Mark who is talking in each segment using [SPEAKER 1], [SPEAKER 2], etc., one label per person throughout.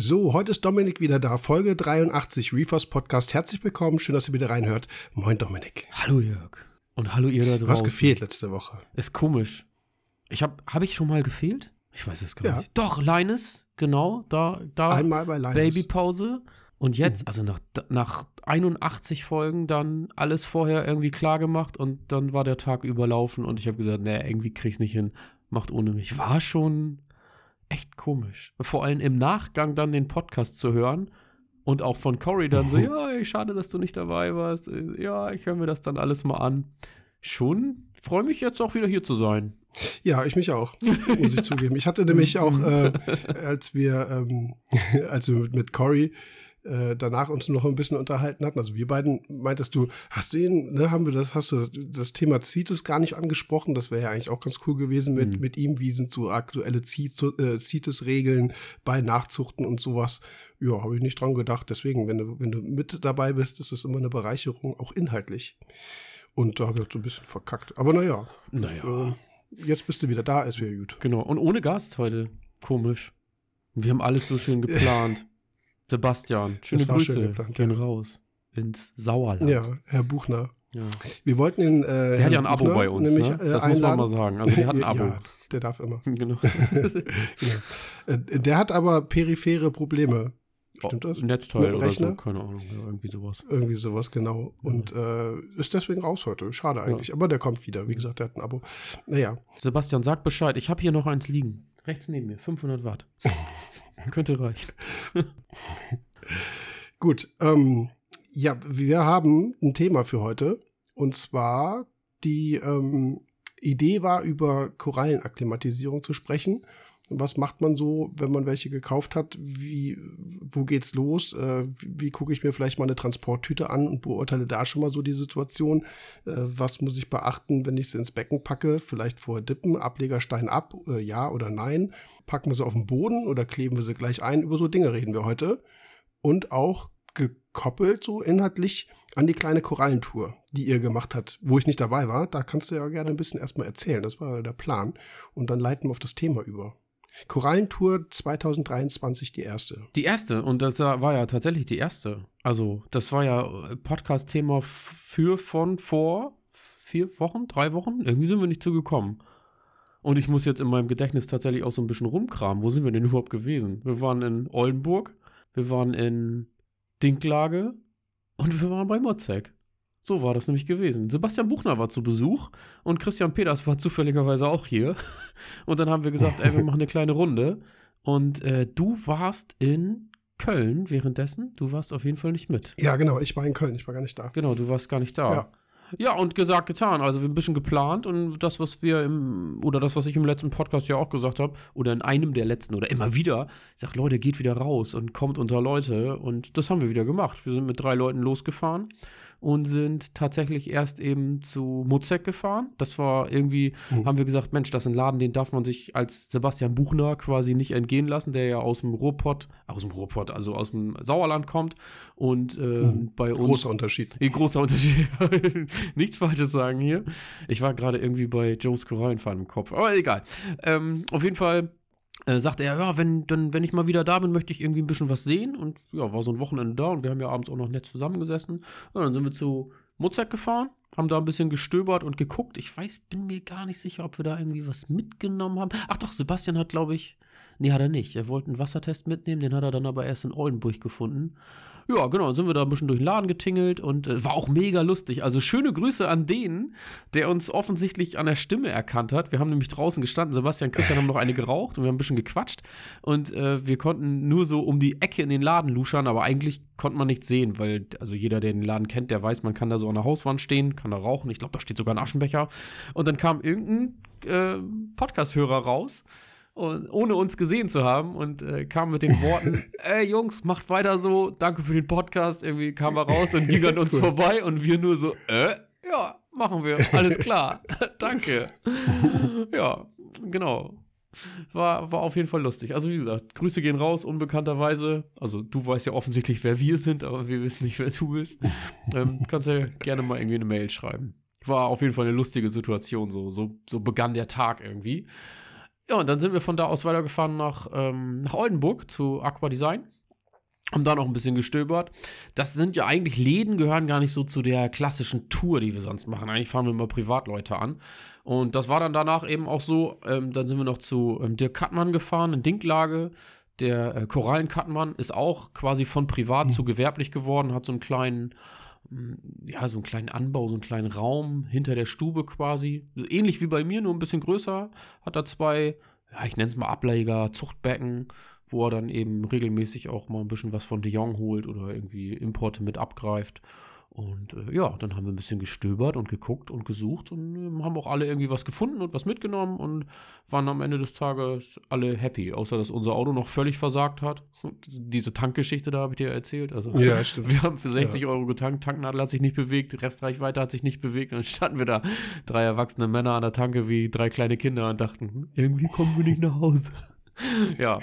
[SPEAKER 1] So, heute ist Dominik wieder da. Folge 83 Reefers Podcast. Herzlich willkommen. Schön, dass ihr wieder reinhört. Moin, Dominik.
[SPEAKER 2] Hallo, Jörg. Und hallo, ihr da draußen.
[SPEAKER 1] Du hast gefehlt letzte Woche.
[SPEAKER 2] Ist komisch. Ich hab, hab ich schon mal gefehlt? Ich weiß es gar ja. nicht. Doch, Linus, genau. Da, da.
[SPEAKER 1] Einmal bei Linus.
[SPEAKER 2] Babypause. Und jetzt, mhm. also nach, nach 81 Folgen, dann alles vorher irgendwie klar gemacht und dann war der Tag überlaufen und ich habe gesagt, nee, irgendwie krieg's nicht hin. Macht ohne mich. War schon echt komisch. Vor allem im Nachgang dann den Podcast zu hören und auch von Cory dann so, ja, schade, dass du nicht dabei warst. Ja, ich höre mir das dann alles mal an. Schon freue mich jetzt auch wieder hier zu sein.
[SPEAKER 1] Ja, ich mich auch, muss ich zugeben. Ich hatte nämlich auch, äh, als wir, ähm, als wir mit, mit Cory äh, danach uns noch ein bisschen unterhalten hatten. Also wir beiden meintest du, hast du ihn, ne, haben wir das, hast du das, Thema CITES gar nicht angesprochen? Das wäre ja eigentlich auch ganz cool gewesen mit, mhm. mit ihm. Wie sind so aktuelle äh, CITES-Regeln bei Nachzuchten und sowas? Ja, habe ich nicht dran gedacht. Deswegen, wenn du, wenn du mit dabei bist, ist es immer eine Bereicherung, auch inhaltlich. Und da habe ich halt so ein bisschen verkackt. Aber naja.
[SPEAKER 2] Naja.
[SPEAKER 1] Das, äh, jetzt bist du wieder da, ist wieder gut.
[SPEAKER 2] Genau. Und ohne Gast heute. Komisch. Wir haben alles so schön geplant. Sebastian, schöne Grüße geplant, gehen ja. raus ins Sauerland.
[SPEAKER 1] Ja, Herr Buchner. Ja. Wir wollten ihn.
[SPEAKER 2] Äh, der hat ja ein Abo bei uns, nämlich, ne? das einladen. muss man mal sagen. Also der hat ein Abo.
[SPEAKER 1] Ja, der darf immer. genau. ja. Äh, der hat aber periphere Probleme. Stimmt das?
[SPEAKER 2] Netzteil oder so, keine Ahnung, ja, irgendwie sowas.
[SPEAKER 1] Irgendwie sowas, genau. Und äh, ist deswegen raus heute. Schade eigentlich. Aber der kommt wieder. Wie gesagt, der hat ein Abo. Naja.
[SPEAKER 2] Sebastian, sag Bescheid. Ich habe hier noch eins liegen. Rechts neben mir. 500 Watt. Könnte reichen.
[SPEAKER 1] Gut, ähm, ja, wir haben ein Thema für heute. Und zwar die ähm, Idee war, über Korallenakklimatisierung zu sprechen. Was macht man so, wenn man welche gekauft hat? Wie, wo geht's los? Äh, wie, wie gucke ich mir vielleicht mal eine Transporttüte an und beurteile da schon mal so die Situation? Äh, was muss ich beachten, wenn ich sie ins Becken packe? Vielleicht vorher dippen, Ablegerstein ab, äh, ja oder nein? Packen wir sie auf den Boden oder kleben wir sie gleich ein? Über so Dinge reden wir heute. Und auch gekoppelt so inhaltlich an die kleine Korallentour, die ihr gemacht habt, wo ich nicht dabei war. Da kannst du ja gerne ein bisschen erstmal erzählen. Das war der Plan. Und dann leiten wir auf das Thema über. Korallentour 2023 die erste.
[SPEAKER 2] Die erste und das war ja tatsächlich die erste. Also das war ja Podcast-Thema für von vor vier Wochen, drei Wochen. Irgendwie sind wir nicht zugekommen. Und ich muss jetzt in meinem Gedächtnis tatsächlich auch so ein bisschen rumkramen. Wo sind wir denn überhaupt gewesen? Wir waren in Oldenburg, wir waren in Dinklage und wir waren bei Mozek. So war das nämlich gewesen. Sebastian Buchner war zu Besuch und Christian Peters war zufälligerweise auch hier. Und dann haben wir gesagt, ey, wir machen eine kleine Runde. Und äh, du warst in Köln währenddessen. Du warst auf jeden Fall nicht mit.
[SPEAKER 1] Ja, genau. Ich war in Köln. Ich war gar nicht da.
[SPEAKER 2] Genau, du warst gar nicht da. Ja. Ja, und gesagt, getan. Also wir haben ein bisschen geplant und das, was wir im, oder das, was ich im letzten Podcast ja auch gesagt habe, oder in einem der letzten oder immer wieder, ich sag, Leute, geht wieder raus und kommt unter Leute. Und das haben wir wieder gemacht. Wir sind mit drei Leuten losgefahren und sind tatsächlich erst eben zu Mozek gefahren. Das war irgendwie, mhm. haben wir gesagt, Mensch, das ist ein Laden, den darf man sich als Sebastian Buchner quasi nicht entgehen lassen, der ja aus dem Ruhrpott, aus dem Ruhrpott, also aus dem Sauerland kommt und äh, mhm. bei uns.
[SPEAKER 1] Großer Unterschied.
[SPEAKER 2] Äh, großer Unterschied. Nichts Falsches sagen hier. Ich war gerade irgendwie bei Joes Korallenfahren im Kopf, aber egal. Ähm, auf jeden Fall äh, sagte er, ja, wenn, dann, wenn ich mal wieder da bin, möchte ich irgendwie ein bisschen was sehen. Und ja, war so ein Wochenende da und wir haben ja abends auch noch nett zusammengesessen. Und dann sind wir zu Mozart gefahren, haben da ein bisschen gestöbert und geguckt. Ich weiß, bin mir gar nicht sicher, ob wir da irgendwie was mitgenommen haben. Ach doch, Sebastian hat, glaube ich, nee, hat er nicht. Er wollte einen Wassertest mitnehmen, den hat er dann aber erst in Oldenburg gefunden. Ja, genau, dann sind wir da ein bisschen durch den Laden getingelt und äh, war auch mega lustig. Also schöne Grüße an den, der uns offensichtlich an der Stimme erkannt hat. Wir haben nämlich draußen gestanden, Sebastian und Christian haben noch eine geraucht und wir haben ein bisschen gequatscht und äh, wir konnten nur so um die Ecke in den Laden luschern, aber eigentlich konnte man nichts sehen, weil also jeder, der den Laden kennt, der weiß, man kann da so an der Hauswand stehen, kann da rauchen. Ich glaube, da steht sogar ein Aschenbecher. Und dann kam irgendein äh, Podcast-Hörer raus und, ohne uns gesehen zu haben und äh, kam mit den Worten, ey Jungs, macht weiter so, danke für den Podcast, irgendwie kam er raus und ging an uns cool. vorbei und wir nur so, äh, ja, machen wir, alles klar, danke. ja, genau. War, war auf jeden Fall lustig. Also wie gesagt, Grüße gehen raus, unbekannterweise. Also du weißt ja offensichtlich, wer wir sind, aber wir wissen nicht, wer du bist. Ähm, kannst ja gerne mal irgendwie eine Mail schreiben. War auf jeden Fall eine lustige Situation, so, so, so begann der Tag irgendwie. Ja, und dann sind wir von da aus weitergefahren nach, ähm, nach Oldenburg zu Aqua Design. Haben da noch ein bisschen gestöbert. Das sind ja eigentlich Läden, gehören gar nicht so zu der klassischen Tour, die wir sonst machen. Eigentlich fahren wir immer Privatleute an. Und das war dann danach eben auch so. Ähm, dann sind wir noch zu ähm, Dirk Kattmann gefahren in Dinklage. Der äh, Korallen-Kattmann ist auch quasi von privat mhm. zu gewerblich geworden, hat so einen kleinen, ja, so einen kleinen Anbau, so einen kleinen Raum hinter der Stube quasi. Ähnlich wie bei mir, nur ein bisschen größer. Hat da zwei, ja, ich nenne es mal Ableger, Zuchtbecken wo er dann eben regelmäßig auch mal ein bisschen was von De Jong holt oder irgendwie Importe mit abgreift. Und äh, ja, dann haben wir ein bisschen gestöbert und geguckt und gesucht und äh, haben auch alle irgendwie was gefunden und was mitgenommen und waren am Ende des Tages alle happy, außer dass unser Auto noch völlig versagt hat. Diese Tankgeschichte, da habe ich dir erzählt. Also, ja, stimmt. Wir haben für 60 ja. Euro getankt, Tanknadel hat sich nicht bewegt, Restreichweite hat sich nicht bewegt. Und dann standen wir da, drei erwachsene Männer an der Tanke wie drei kleine Kinder und dachten, irgendwie kommen wir nicht nach Hause. ja,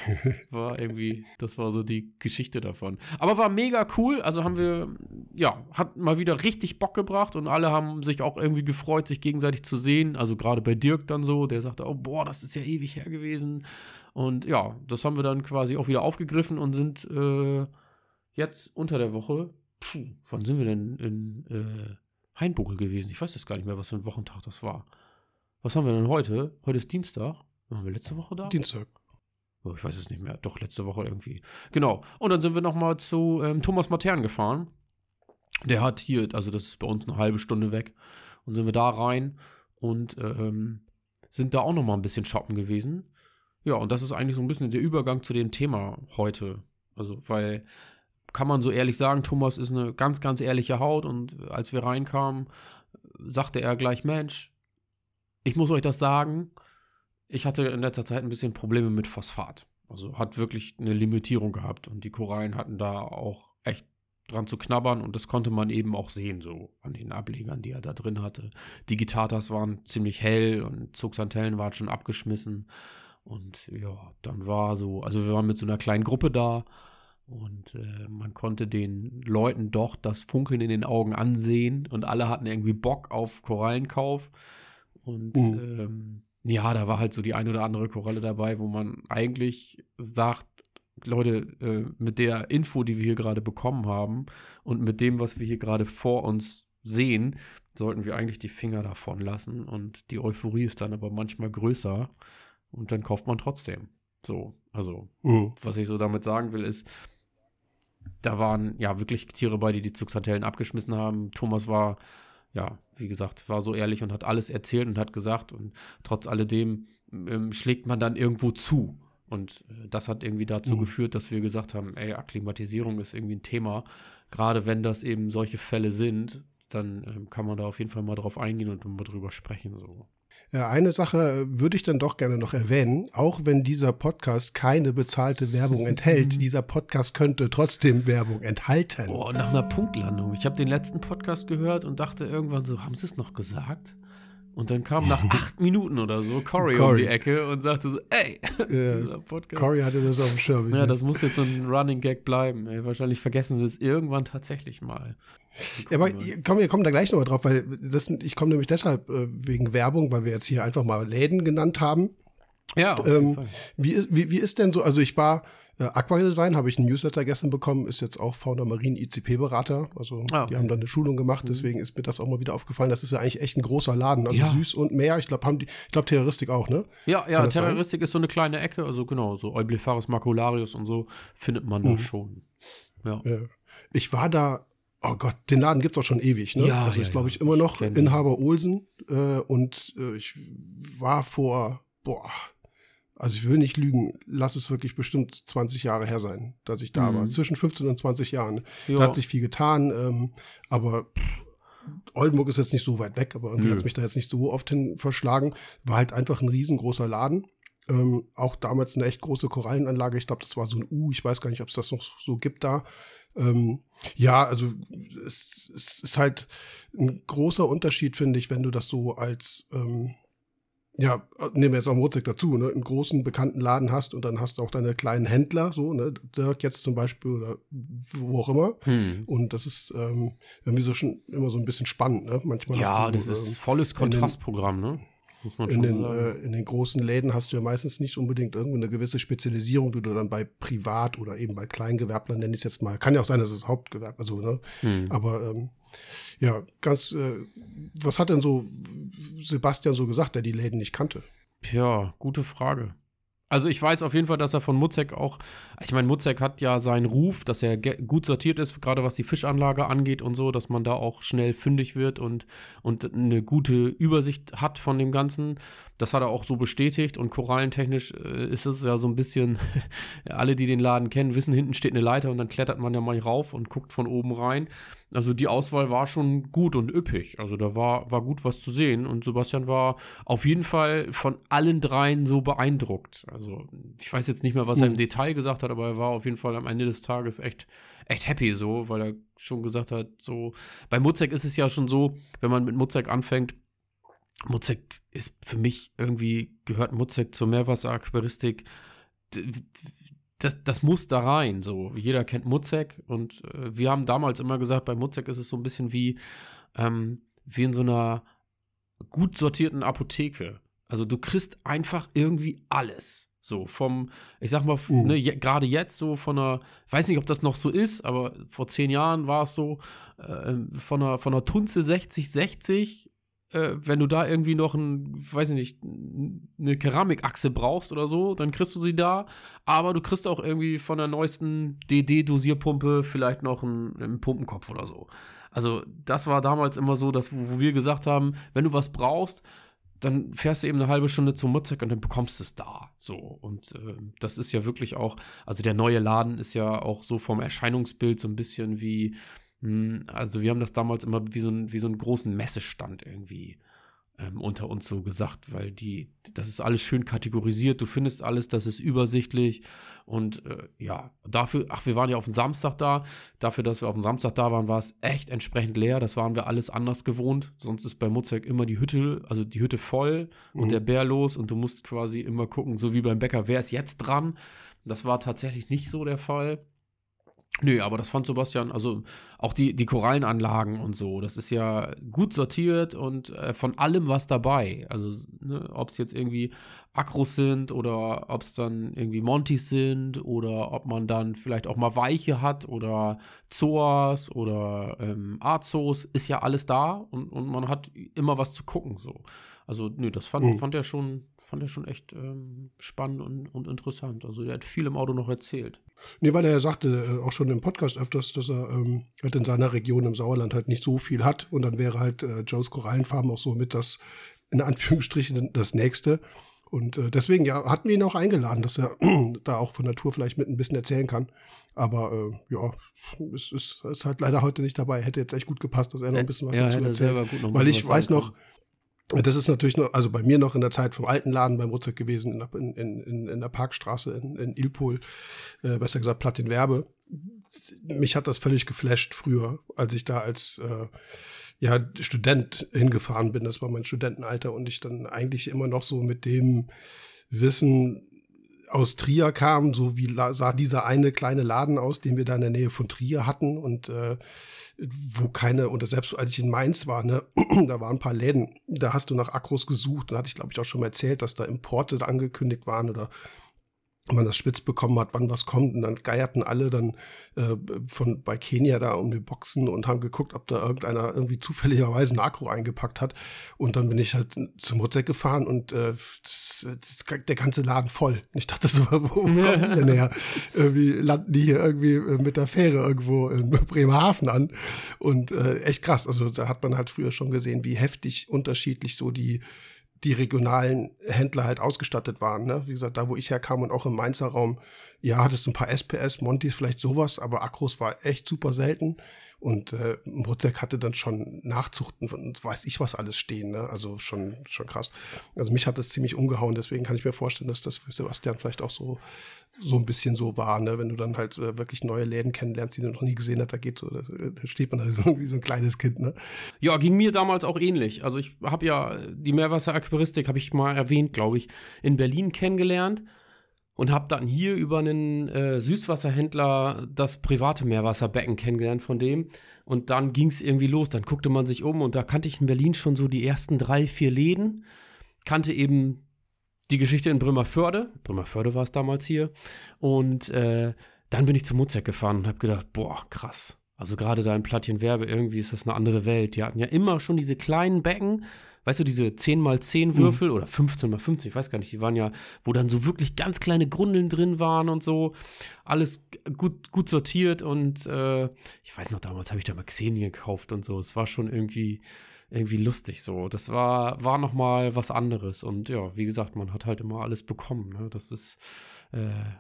[SPEAKER 2] war irgendwie, das war so die Geschichte davon. Aber war mega cool. Also haben wir, ja, hat mal wieder richtig Bock gebracht und alle haben sich auch irgendwie gefreut, sich gegenseitig zu sehen. Also gerade bei Dirk dann so, der sagte, oh boah, das ist ja ewig her gewesen. Und ja, das haben wir dann quasi auch wieder aufgegriffen und sind äh, jetzt unter der Woche, puh, wann sind wir denn in äh, Hainbuckel gewesen? Ich weiß jetzt gar nicht mehr, was für ein Wochentag das war. Was haben wir denn heute? Heute ist Dienstag. Waren wir letzte Woche da?
[SPEAKER 1] Dienstag.
[SPEAKER 2] Oh, ich weiß es nicht mehr. Doch, letzte Woche irgendwie. Genau. Und dann sind wir nochmal zu ähm, Thomas Matern gefahren. Der hat hier, also das ist bei uns eine halbe Stunde weg. Und sind wir da rein und ähm, sind da auch nochmal ein bisschen shoppen gewesen. Ja, und das ist eigentlich so ein bisschen der Übergang zu dem Thema heute. Also, weil, kann man so ehrlich sagen, Thomas ist eine ganz, ganz ehrliche Haut. Und als wir reinkamen, sagte er gleich, Mensch, ich muss euch das sagen, ich hatte in letzter Zeit ein bisschen Probleme mit Phosphat. Also hat wirklich eine Limitierung gehabt und die Korallen hatten da auch echt dran zu knabbern und das konnte man eben auch sehen, so an den Ablegern, die er da drin hatte. Die Gitartas waren ziemlich hell und Zugsantellen waren schon abgeschmissen. Und ja, dann war so, also wir waren mit so einer kleinen Gruppe da und äh, man konnte den Leuten doch das Funkeln in den Augen ansehen und alle hatten irgendwie Bock auf Korallenkauf. Und uh. ähm, ja, da war halt so die ein oder andere Koralle dabei, wo man eigentlich sagt, Leute, äh, mit der Info, die wir hier gerade bekommen haben und mit dem, was wir hier gerade vor uns sehen, sollten wir eigentlich die Finger davon lassen. Und die Euphorie ist dann aber manchmal größer und dann kauft man trotzdem. So, also, mhm. was ich so damit sagen will, ist, da waren ja wirklich Tiere bei, die die Zugsantellen abgeschmissen haben. Thomas war ja, wie gesagt, war so ehrlich und hat alles erzählt und hat gesagt und trotz alledem ähm, schlägt man dann irgendwo zu. Und äh, das hat irgendwie dazu mhm. geführt, dass wir gesagt haben, ey, Akklimatisierung ist irgendwie ein Thema. Gerade wenn das eben solche Fälle sind, dann ähm, kann man da auf jeden Fall mal drauf eingehen und mal drüber sprechen. So.
[SPEAKER 1] Ja, eine Sache würde ich dann doch gerne noch erwähnen, auch wenn dieser Podcast keine bezahlte Werbung enthält, dieser Podcast könnte trotzdem Werbung enthalten.
[SPEAKER 2] Boah, nach einer Punktlandung. Ich habe den letzten Podcast gehört und dachte irgendwann so, haben sie es noch gesagt? Und dann kam nach acht Minuten oder so Cory, Corey. um die Ecke und sagte so, ey,
[SPEAKER 1] ja, Cory hatte das auf dem Schirm.
[SPEAKER 2] Ja, das muss jetzt so ein Running Gag bleiben. Ey. Wahrscheinlich vergessen wir es irgendwann tatsächlich mal.
[SPEAKER 1] Ja, aber komm, wir kommen da gleich nochmal drauf, weil das, ich komme nämlich deshalb äh, wegen Werbung, weil wir jetzt hier einfach mal Läden genannt haben.
[SPEAKER 2] Ja,
[SPEAKER 1] ähm, wie, wie, wie ist denn so, also ich war äh, Aquadesign habe ich einen Newsletter gestern bekommen, ist jetzt auch Founder Marine ICP-Berater. Also ah, okay. die haben dann eine Schulung gemacht, mhm. deswegen ist mir das auch mal wieder aufgefallen. Das ist ja eigentlich echt ein großer Laden. Also ja. süß und mehr. Ich glaube, haben die, ich glaube, Terroristik auch, ne?
[SPEAKER 2] Ja, ja, Terroristik ist so eine kleine Ecke, also genau, so Eublepharis macularius und so findet man mhm. da schon. Ja. ja.
[SPEAKER 1] Ich war da Oh Gott, den Laden gibt's auch schon ewig, ne? Ja, das ja, ist, glaube ich, immer noch Inhaber Olsen. Äh, und äh, ich war vor, boah, also ich will nicht lügen, lass es wirklich bestimmt 20 Jahre her sein, dass ich da mhm. war. Zwischen 15 und 20 Jahren. Ja. Da hat sich viel getan, ähm, aber Oldenburg ist jetzt nicht so weit weg, aber irgendwie hat es mich da jetzt nicht so oft hin verschlagen. War halt einfach ein riesengroßer Laden. Ähm, auch damals eine echt große Korallenanlage. Ich glaube, das war so ein U. Ich weiß gar nicht, ob es das noch so gibt da. Ähm, ja, also es, es, ist halt ein großer Unterschied, finde ich, wenn du das so als ähm, ja, nehmen wir jetzt auch Mozek dazu, ne, einen großen bekannten Laden hast und dann hast du auch deine kleinen Händler, so, ne, Dirk jetzt zum Beispiel oder wo auch immer. Hm. Und das ist ähm, irgendwie so schon immer so ein bisschen spannend, ne? Manchmal
[SPEAKER 2] ja, du, das ist ähm, volles Kontrastprogramm, ne?
[SPEAKER 1] in den, äh, in den großen Läden hast du ja meistens nicht unbedingt irgendeine gewisse Spezialisierung, die du dann bei Privat oder eben bei Kleingewerblern nenne ich es jetzt mal. Kann ja auch sein, dass es Hauptgewerb, also, ne? Hm. Aber ähm, ja, ganz, äh, was hat denn so Sebastian so gesagt, der die Läden nicht kannte?
[SPEAKER 2] Ja, gute Frage. Also ich weiß auf jeden Fall, dass er von Mutzek auch, ich meine, Mutzek hat ja seinen Ruf, dass er gut sortiert ist, gerade was die Fischanlage angeht und so, dass man da auch schnell fündig wird und, und eine gute Übersicht hat von dem Ganzen. Das hat er auch so bestätigt und korallentechnisch äh, ist es ja so ein bisschen, alle, die den Laden kennen, wissen, hinten steht eine Leiter und dann klettert man ja mal rauf und guckt von oben rein. Also die Auswahl war schon gut und üppig. Also da war, war gut was zu sehen und Sebastian war auf jeden Fall von allen dreien so beeindruckt. Also ich weiß jetzt nicht mehr, was mhm. er im mhm. Detail gesagt hat, aber er war auf jeden Fall am Ende des Tages echt, echt happy so, weil er schon gesagt hat, so, bei Muzek ist es ja schon so, wenn man mit Muzek anfängt, Muzek ist für mich irgendwie, gehört Muzek zur Meerwasseraquaristik. Das, das muss da rein. So, jeder kennt Muzek und äh, wir haben damals immer gesagt, bei Muzek ist es so ein bisschen wie, ähm, wie in so einer gut sortierten Apotheke. Also du kriegst einfach irgendwie alles. So vom, ich sag mal, uh. ne, gerade jetzt so von einer, weiß nicht, ob das noch so ist, aber vor zehn Jahren war es so, äh, von einer, von einer Tunze 60-60 äh, wenn du da irgendwie noch ein, weiß ich nicht, eine Keramikachse brauchst oder so, dann kriegst du sie da. Aber du kriegst auch irgendwie von der neuesten DD-Dosierpumpe vielleicht noch einen, einen, Pumpenkopf oder so. Also, das war damals immer so, dass, wo wir gesagt haben, wenn du was brauchst, dann fährst du eben eine halbe Stunde zum Mutzek und dann bekommst du es da. So. Und äh, das ist ja wirklich auch, also der neue Laden ist ja auch so vom Erscheinungsbild so ein bisschen wie also wir haben das damals immer wie so, ein, wie so einen großen Messestand irgendwie ähm, unter uns so gesagt, weil die, das ist alles schön kategorisiert, du findest alles, das ist übersichtlich und äh, ja, dafür, ach, wir waren ja auf dem Samstag da, dafür, dass wir auf dem Samstag da waren, war es echt entsprechend leer, das waren wir alles anders gewohnt, sonst ist bei Mutzek immer die Hütte, also die Hütte voll mhm. und der Bär los und du musst quasi immer gucken, so wie beim Bäcker, wer ist jetzt dran? Das war tatsächlich nicht so der Fall. Nö, aber das fand Sebastian, also auch die, die Korallenanlagen und so, das ist ja gut sortiert und äh, von allem was dabei. Also, ne, ob es jetzt irgendwie Akros sind oder ob es dann irgendwie Montys sind oder ob man dann vielleicht auch mal Weiche hat oder Zoas oder ähm, Azos, ist ja alles da und, und man hat immer was zu gucken. So. Also, nö, das fand, mhm. fand er schon, fand er schon echt ähm, spannend und, und interessant. Also, er hat viel im Auto noch erzählt.
[SPEAKER 1] Nee, weil er ja sagte äh, auch schon im Podcast öfters, dass er ähm, halt in seiner Region im Sauerland halt nicht so viel hat. Und dann wäre halt äh, Joes Korallenfarm auch so mit das, in Anführungsstrichen, das nächste. Und äh, deswegen, ja, hatten wir ihn auch eingeladen, dass er da auch von Natur vielleicht mit ein bisschen erzählen kann. Aber äh, ja, es ist, ist, halt leider heute nicht dabei. Hätte jetzt echt gut gepasst, dass er noch ein bisschen was ja, dazu erzählt. Weil ich weiß noch, das ist natürlich noch, also bei mir noch in der Zeit vom alten Laden beim Rutzek gewesen, in, in, in, in der Parkstraße in, in Ilpol, äh, besser gesagt Platin-Werbe. Mich hat das völlig geflasht früher, als ich da als äh, ja, Student hingefahren bin. Das war mein Studentenalter und ich dann eigentlich immer noch so mit dem Wissen aus Trier kam, so wie sah dieser eine kleine Laden aus, den wir da in der Nähe von Trier hatten und äh, wo keine, und selbst als ich in Mainz war, ne, da waren ein paar Läden, da hast du nach Akros gesucht. Da hatte ich, glaube ich, auch schon mal erzählt, dass da Importe angekündigt waren oder man das spitz bekommen hat, wann was kommt. Und dann geierten alle dann äh, von bei Kenia da um die Boxen und haben geguckt, ob da irgendeiner irgendwie zufälligerweise ein Akku eingepackt hat. Und dann bin ich halt zum Rutzek gefahren und äh, das, das, der ganze Laden voll. Und ich dachte so, wo kommen die denn her? irgendwie landen die hier irgendwie äh, mit der Fähre irgendwo in Bremerhaven an. Und äh, echt krass. Also da hat man halt früher schon gesehen, wie heftig unterschiedlich so die die regionalen Händler halt ausgestattet waren. Ne? Wie gesagt, da wo ich herkam und auch im Mainzer Raum, ja, hattest ein paar SPS, Montis, vielleicht sowas, aber Akros war echt super selten. Und äh, Mozek hatte dann schon Nachzuchten von weiß ich was alles stehen, ne? Also schon, schon krass. Also mich hat das ziemlich umgehauen, deswegen kann ich mir vorstellen, dass das für Sebastian vielleicht auch so, so ein bisschen so war, ne? Wenn du dann halt äh, wirklich neue Läden kennenlernst, die du noch nie gesehen hast, da geht so, da, da steht man da so wie so ein kleines Kind, ne?
[SPEAKER 2] Ja, ging mir damals auch ähnlich. Also ich habe ja die Meerwasseraquaristik, habe ich mal erwähnt, glaube ich, in Berlin kennengelernt und habe dann hier über einen äh, Süßwasserhändler das private Meerwasserbecken kennengelernt von dem. Und dann ging es irgendwie los. Dann guckte man sich um und da kannte ich in Berlin schon so die ersten drei, vier Läden. kannte eben die Geschichte in Bremerförde. Bremerförde war es damals hier. Und äh, dann bin ich zu Mozek gefahren und habe gedacht, boah, krass. Also gerade da in Plattchenwerbe, irgendwie ist das eine andere Welt. Die hatten ja immer schon diese kleinen Becken, weißt du, diese 10x10 mhm. Würfel mhm. oder 15x15, ich weiß gar nicht, die waren ja, wo dann so wirklich ganz kleine Grundeln drin waren und so. Alles gut, gut sortiert und äh, ich weiß noch, damals habe ich da mal Xenien gekauft und so. Es war schon irgendwie, irgendwie lustig so. Das war, war nochmal was anderes. Und ja, wie gesagt, man hat halt immer alles bekommen. Ne? Das ist,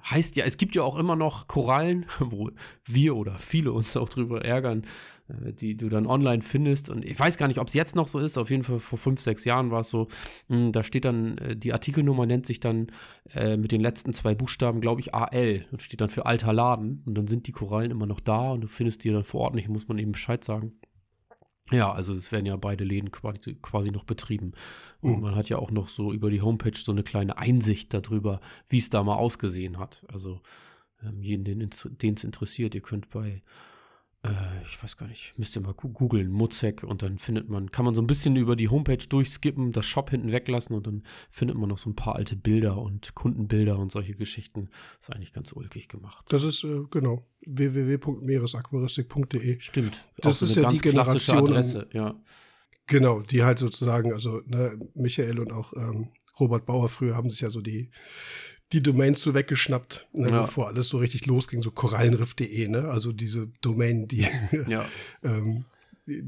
[SPEAKER 2] heißt ja, es gibt ja auch immer noch Korallen, wo wir oder viele uns auch drüber ärgern, äh, die du dann online findest. Und ich weiß gar nicht, ob es jetzt noch so ist. Auf jeden Fall vor fünf, sechs Jahren war es so. Hm, da steht dann, äh, die Artikelnummer nennt sich dann äh, mit den letzten zwei Buchstaben, glaube ich, AL. Das steht dann für alter Laden. Und dann sind die Korallen immer noch da und du findest die dann vor Ort nicht, muss man eben Bescheid sagen. Ja, also es werden ja beide Läden quasi, quasi noch betrieben. Und mhm. man hat ja auch noch so über die Homepage so eine kleine Einsicht darüber, wie es da mal ausgesehen hat. Also ähm, jeden, den es interessiert, ihr könnt bei ich weiß gar nicht, müsst ihr mal googeln, Muzek und dann findet man, kann man so ein bisschen über die Homepage durchskippen, das Shop hinten weglassen und dann findet man noch so ein paar alte Bilder und Kundenbilder und solche Geschichten. ist eigentlich ganz ulkig gemacht.
[SPEAKER 1] Das ist, äh, genau, www.meeresaquaristik.de.
[SPEAKER 2] Stimmt.
[SPEAKER 1] Das ist ja die Generation.
[SPEAKER 2] Adresse, ja.
[SPEAKER 1] Genau, die halt sozusagen, also ne, Michael und auch ähm, Robert Bauer früher haben sich ja so die die Domains so weggeschnappt, ne, ja. bevor alles so richtig losging, so korallenriff.de, ne? Also diese Domain, die, ja. ähm, die,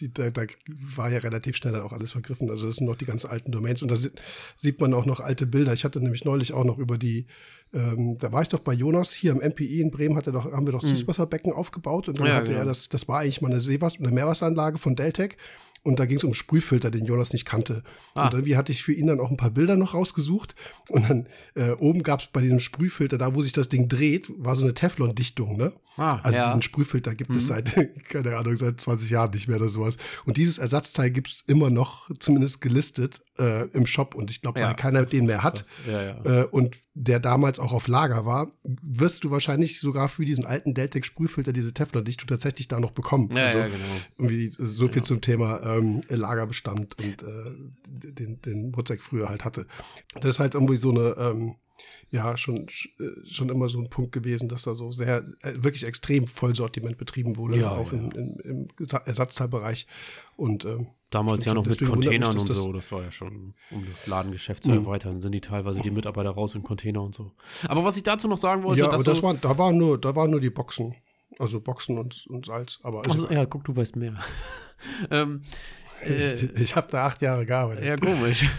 [SPEAKER 1] die, da, da, war ja relativ schnell dann auch alles vergriffen. Also das sind noch die ganz alten Domains und da sieht, sieht man auch noch alte Bilder. Ich hatte nämlich neulich auch noch über die, ähm, da war ich doch bei Jonas hier am MPI in Bremen, hat er doch, haben wir doch mhm. Süßwasserbecken aufgebaut und dann ja, hatte genau. er das, das war eigentlich mal eine Seewasser, eine Meerwasseranlage von Deltec und da ging es um Sprühfilter, den Jonas nicht kannte. Ah. Und irgendwie hatte ich für ihn dann auch ein paar Bilder noch rausgesucht. Und dann äh, oben gab es bei diesem Sprühfilter, da wo sich das Ding dreht, war so eine Teflon-Dichtung, ne? Ah, also ja. diesen Sprühfilter gibt mhm. es seit, keine Ahnung, seit 20 Jahren nicht mehr oder sowas. Und dieses Ersatzteil gibt es immer noch, zumindest gelistet, äh, im Shop. Und ich glaube, ja. weil keiner den mehr hat ja, äh, und der damals auch auf Lager war, wirst du wahrscheinlich sogar für diesen alten Deltec Sprühfilter diese Teflon-Dichtung tatsächlich da noch bekommen.
[SPEAKER 2] Ja, also, ja, genau.
[SPEAKER 1] Irgendwie so viel genau. zum Thema ähm, Lagerbestand und äh, den, den Mozek früher halt hatte. Das ist halt irgendwie so eine, ähm, ja, schon, äh, schon immer so ein Punkt gewesen, dass da so sehr, äh, wirklich extrem Vollsortiment betrieben wurde, ja, auch ja. Im, im, im, Ersatzteilbereich. Und ähm,
[SPEAKER 2] Damals ja noch mit Containern mich, und so, das war ja schon, um das Ladengeschäft zu mhm. erweitern, sind die teilweise die Mitarbeiter raus in Container und so. Aber was ich dazu noch sagen wollte,
[SPEAKER 1] ja, aber das war, da waren nur, da waren nur die Boxen. Also Boxen und, und Salz. Aber
[SPEAKER 2] also, ja, guck, du weißt mehr. ähm,
[SPEAKER 1] äh, ich, ich habe da acht Jahre gearbeitet.
[SPEAKER 2] Ja, komisch. Ja.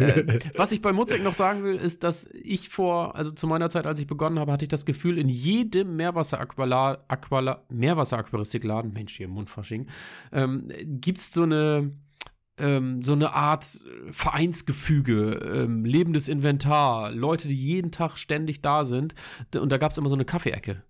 [SPEAKER 2] äh, was ich bei Muzek noch sagen will, ist, dass ich vor, also zu meiner Zeit, als ich begonnen habe, hatte ich das Gefühl, in jedem Meerwasseraquaristikladen, Mensch, hier Mundfasching, ähm, gibt es so eine ähm, so eine Art Vereinsgefüge, ähm, lebendes Inventar, Leute, die jeden Tag ständig da sind. Und da gab es immer so eine Kaffeeecke.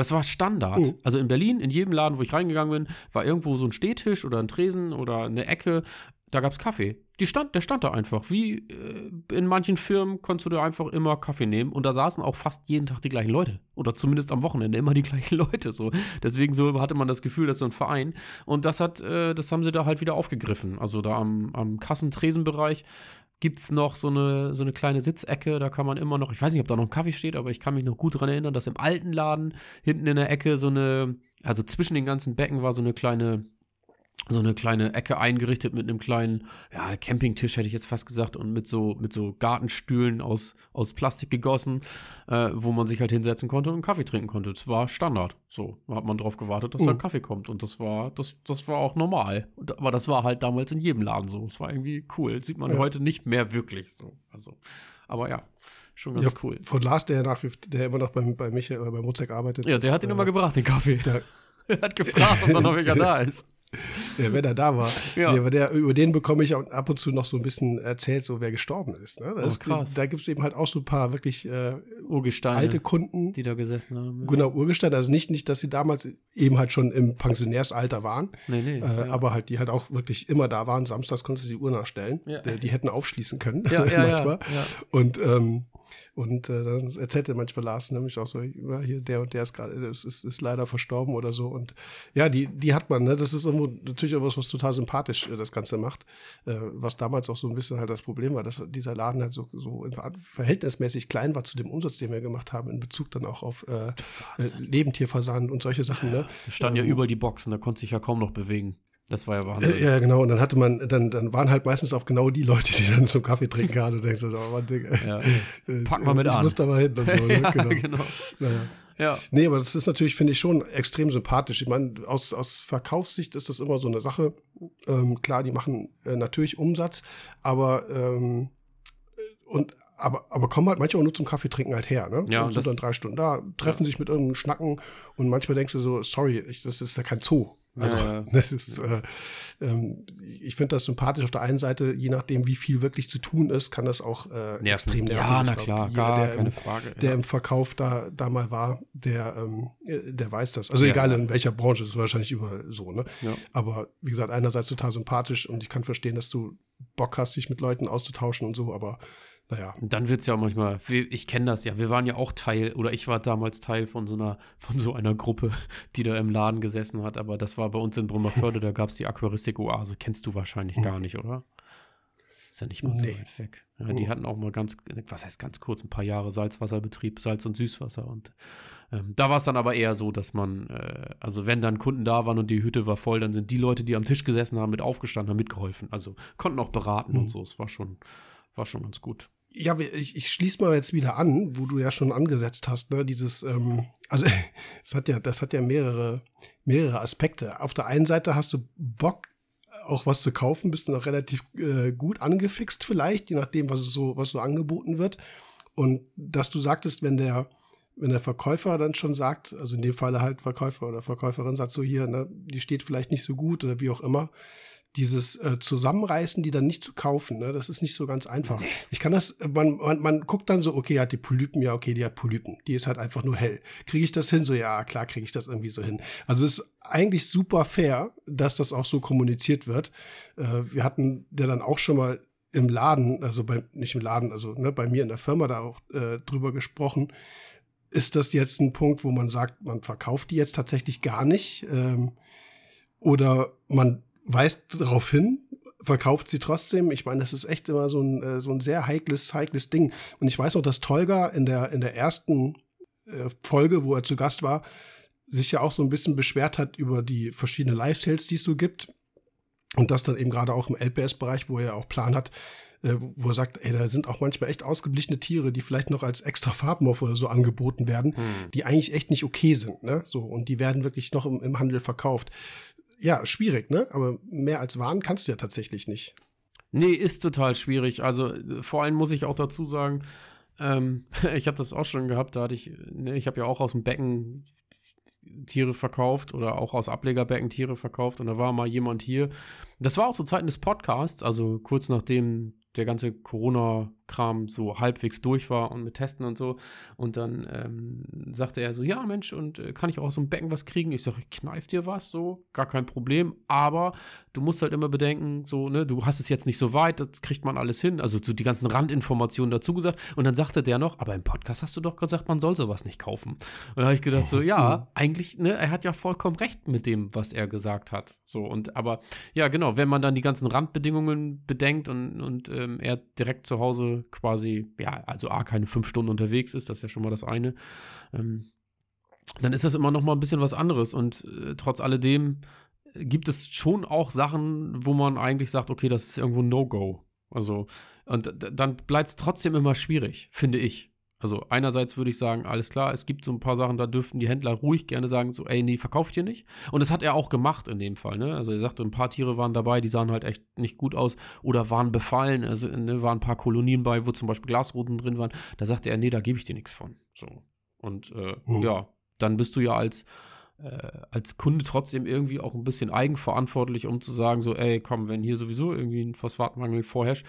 [SPEAKER 2] Das war Standard. Mhm. Also in Berlin, in jedem Laden, wo ich reingegangen bin, war irgendwo so ein Stehtisch oder ein Tresen oder eine Ecke. Da gab es Kaffee. Die stand, der stand da einfach. Wie äh, in manchen Firmen konntest du da einfach immer Kaffee nehmen. Und da saßen auch fast jeden Tag die gleichen Leute. Oder zumindest am Wochenende immer die gleichen Leute. So. Deswegen so hatte man das Gefühl, dass so ein Verein. Und das hat, äh, das haben sie da halt wieder aufgegriffen. Also da am, am Kassentresenbereich gibt es noch so eine, so eine kleine Sitzecke, da kann man immer noch, ich weiß nicht, ob da noch ein Kaffee steht, aber ich kann mich noch gut daran erinnern, dass im alten Laden hinten in der Ecke so eine, also zwischen den ganzen Becken war so eine kleine so eine kleine Ecke eingerichtet mit einem kleinen, ja, Campingtisch hätte ich jetzt fast gesagt und mit so, mit so Gartenstühlen aus, aus Plastik gegossen, äh, wo man sich halt hinsetzen konnte und einen Kaffee trinken konnte. Das war Standard. So, da hat man drauf gewartet, dass mhm. da Kaffee kommt und das war, das, das war auch normal. Aber das war halt damals in jedem Laden so. Das war irgendwie cool. Das sieht man ja. heute nicht mehr wirklich so. Also, aber ja, schon ganz ja, cool.
[SPEAKER 1] Von Lars, der nach, der immer noch bei, bei Michael, äh, bei Mozek arbeitet.
[SPEAKER 2] Ja, der hat ihn äh, immer gebracht, den Kaffee. Der, er hat gefragt, ob er noch wieder da ist.
[SPEAKER 1] Ja, wenn er da war. Ja. Der, der, über den bekomme ich auch ab und zu noch so ein bisschen erzählt, so wer gestorben ist. Ne? Das, oh, krass. Da gibt es eben halt auch so ein paar wirklich äh,
[SPEAKER 2] Urgesteine,
[SPEAKER 1] alte Kunden.
[SPEAKER 2] Die da gesessen haben.
[SPEAKER 1] Ja. Genau, Urgesteine. Also nicht, nicht, dass sie damals eben halt schon im Pensionärsalter waren. Nee, nee. Äh, ja. Aber halt, die halt auch wirklich immer da waren. Samstags konntest du die Uhr nachstellen. Die, die, hätten aufschließen können.
[SPEAKER 2] Manchmal.
[SPEAKER 1] Und ähm, Und äh, dann erzählte manchmal Lars nämlich auch so, ja, hier der und der ist gerade, ist, ist, ist leider verstorben oder so. Und ja, die, die hat man, ne? Das ist irgendwo natürlich auch was, total sympathisch äh, das Ganze macht. Äh, was damals auch so ein bisschen halt das Problem war, dass dieser Laden halt so, so verhältnismäßig klein war zu dem Umsatz, den wir gemacht haben, in Bezug dann auch auf äh, äh, Lebendtierversand und solche Sachen. Ne?
[SPEAKER 2] Da standen ähm, ja überall die Boxen, da konnte sich ja kaum noch bewegen. Das war ja Wahnsinn.
[SPEAKER 1] Ja, genau. Und dann hatte man, dann, dann waren halt meistens auch genau die Leute, die dann zum Kaffee trinken gerade und denkst so, oh Mann, Digga,
[SPEAKER 2] ja. Pack mal mit
[SPEAKER 1] ich
[SPEAKER 2] an.
[SPEAKER 1] Ich muss da mal hin und so. Ne?
[SPEAKER 2] ja,
[SPEAKER 1] genau.
[SPEAKER 2] genau.
[SPEAKER 1] Naja.
[SPEAKER 2] Ja.
[SPEAKER 1] Nee, aber das ist natürlich, finde ich, schon extrem sympathisch. Ich meine, aus, aus Verkaufssicht ist das immer so eine Sache. Ähm, klar, die machen äh, natürlich Umsatz, aber ähm, und aber, aber kommen halt manchmal auch nur zum Kaffee trinken halt her, ne?
[SPEAKER 2] Ja,
[SPEAKER 1] und sind dann drei Stunden da, treffen
[SPEAKER 2] Ja.
[SPEAKER 1] sich mit irgendeinem Schnacken und manchmal denkst du so, sorry, ich, das ist ja kein Zoo. Also,
[SPEAKER 2] Ja,
[SPEAKER 1] das ist, äh, ähm, ich finde das sympathisch auf der einen Seite, je nachdem, wie viel wirklich zu tun ist, kann das auch äh, extrem nerven.
[SPEAKER 2] Ja,
[SPEAKER 1] Ich
[SPEAKER 2] na klar,
[SPEAKER 1] jeder,
[SPEAKER 2] gar
[SPEAKER 1] der
[SPEAKER 2] keine
[SPEAKER 1] im,
[SPEAKER 2] Frage.
[SPEAKER 1] der
[SPEAKER 2] ja.
[SPEAKER 1] im Verkauf da, da mal war, der, ähm, äh, der weiß das. Also
[SPEAKER 2] Ja,
[SPEAKER 1] egal in welcher Branche, das ist wahrscheinlich überall so, ne? Aber wie gesagt, einerseits total sympathisch und ich kann verstehen, dass du Bock hast, dich mit Leuten auszutauschen und so, aber naja.
[SPEAKER 2] Und Dann wird es ja manchmal, ich kenne das ja, wir waren ja auch Teil, oder ich war damals Teil von so einer, von so einer Gruppe, die da im Laden gesessen hat, aber das war bei uns in Brümmerförde, da gab es die Aquaristik-Oase, kennst du wahrscheinlich gar nicht, oder? Ist ja nicht mal so
[SPEAKER 1] Nee.
[SPEAKER 2] weit weg. Ja, die hatten auch mal ganz, was heißt ganz kurz, ein paar Jahre Salzwasserbetrieb, Salz- und Süßwasser und ähm, da war es dann aber eher so, dass man, äh, also wenn dann Kunden da waren und die Hütte war voll, dann sind die Leute, die am Tisch gesessen haben, mit aufgestanden, haben mitgeholfen. Also konnten auch beraten und so. Es war schon, war schon ganz gut.
[SPEAKER 1] Ja, ich, ich schließe mal jetzt wieder an, wo du ja schon angesetzt hast, ne, dieses, ähm, also das hat ja, das hat ja mehrere, mehrere Aspekte. Auf der einen Seite hast du Bock, auch was zu kaufen, bist du noch relativ äh, gut angefixt vielleicht, je nachdem, was so, was so angeboten wird. Und dass du sagtest, wenn der, wenn der Verkäufer dann schon sagt, also in dem Falle halt Verkäufer oder Verkäuferin sagt so hier, ne, die steht vielleicht nicht so gut oder wie auch immer, dieses äh, Zusammenreißen, die dann nicht zu kaufen, ne, das ist nicht so ganz einfach. Ich kann das, man, man, man guckt dann so, okay, hat die Polypen, ja, okay, die hat Polypen. Die ist halt einfach nur hell. Kriege ich das hin? So, ja, klar kriege ich das irgendwie so hin. Also es ist eigentlich super fair, dass das auch so kommuniziert wird. Äh, wir hatten ja dann auch schon mal im Laden, also bei, nicht im Laden, also ne, bei mir in der Firma da auch äh, drüber gesprochen. Ist das jetzt ein Punkt, wo man sagt, man verkauft die jetzt tatsächlich gar nicht? Ähm, oder man weist darauf hin, verkauft sie trotzdem. Ich meine, das ist echt immer so ein, äh, so ein sehr heikles, heikles Ding. Und ich weiß noch, dass Tolga in der, in der ersten äh, Folge, wo er zu Gast war, sich ja auch so ein bisschen beschwert hat über die verschiedenen Lifestyles, die es so gibt. Und das dann eben gerade auch im LPS-Bereich, wo er ja auch Plan hat, äh, wo er sagt, ey, da sind auch manchmal echt ausgeblichene Tiere, die vielleicht noch als extra Farbmorph oder so angeboten werden, die eigentlich echt nicht okay sind, ne? So, und die werden wirklich noch im, im Handel verkauft. Ja, schwierig, ne? Aber mehr als Waren kannst du ja tatsächlich nicht.
[SPEAKER 2] Nee, ist total schwierig. Also vor allem muss ich auch dazu sagen, ähm, ich habe das auch schon gehabt, da hatte ich, ne, ich habe ja auch aus dem Becken Tiere verkauft oder auch aus Ablegerbecken Tiere verkauft und da war mal jemand hier. Das war auch zu Zeiten des Podcasts, also kurz nachdem der ganze Corona-Kram so halbwegs durch war und mit Testen und so. Und dann ähm, sagte er so, ja Mensch, und äh, kann ich auch aus dem Becken was kriegen? Ich sage, ich kneif dir was, so, gar kein Problem. Aber du musst halt immer bedenken, so, ne, du hast es jetzt nicht so weit, das kriegt man alles hin. Also so die ganzen Randinformationen dazu gesagt. Und dann sagte der noch, aber im Podcast hast du doch gesagt, man soll sowas nicht kaufen. Und da habe ich gedacht, so, ja, eigentlich, ne, er hat ja vollkommen recht mit dem, was er gesagt hat. So, und aber, ja, genau, wenn man dann die ganzen Randbedingungen bedenkt und, und ähm, er direkt zu Hause quasi, ja, also A, keine fünf Stunden unterwegs ist, das ist ja schon mal das eine, ähm, dann ist das immer noch mal ein bisschen was anderes. Und äh, trotz alledem gibt es schon auch Sachen, wo man eigentlich sagt, okay, das ist irgendwo ein No-Go. Also, und d- dann bleibt es trotzdem immer schwierig, finde ich. Also einerseits würde ich sagen, alles klar, es gibt so ein paar Sachen, da dürften die Händler ruhig gerne sagen, so, ey, nee, verkauf ich dir nicht. Und das hat er auch gemacht in dem Fall, ne? Also er sagte, ein paar Tiere waren dabei, die sahen halt echt nicht gut aus oder waren befallen. Also ne, waren ein paar Kolonien bei, wo zum Beispiel Glasruten drin waren. Da sagte er, nee, da gebe ich dir nichts von. So. Und äh,
[SPEAKER 1] Hm.
[SPEAKER 2] ja, dann bist du ja als äh, als Kunde trotzdem irgendwie auch ein bisschen eigenverantwortlich, um zu sagen, so, ey, komm, wenn hier sowieso irgendwie ein Phosphatmangel vorherrscht,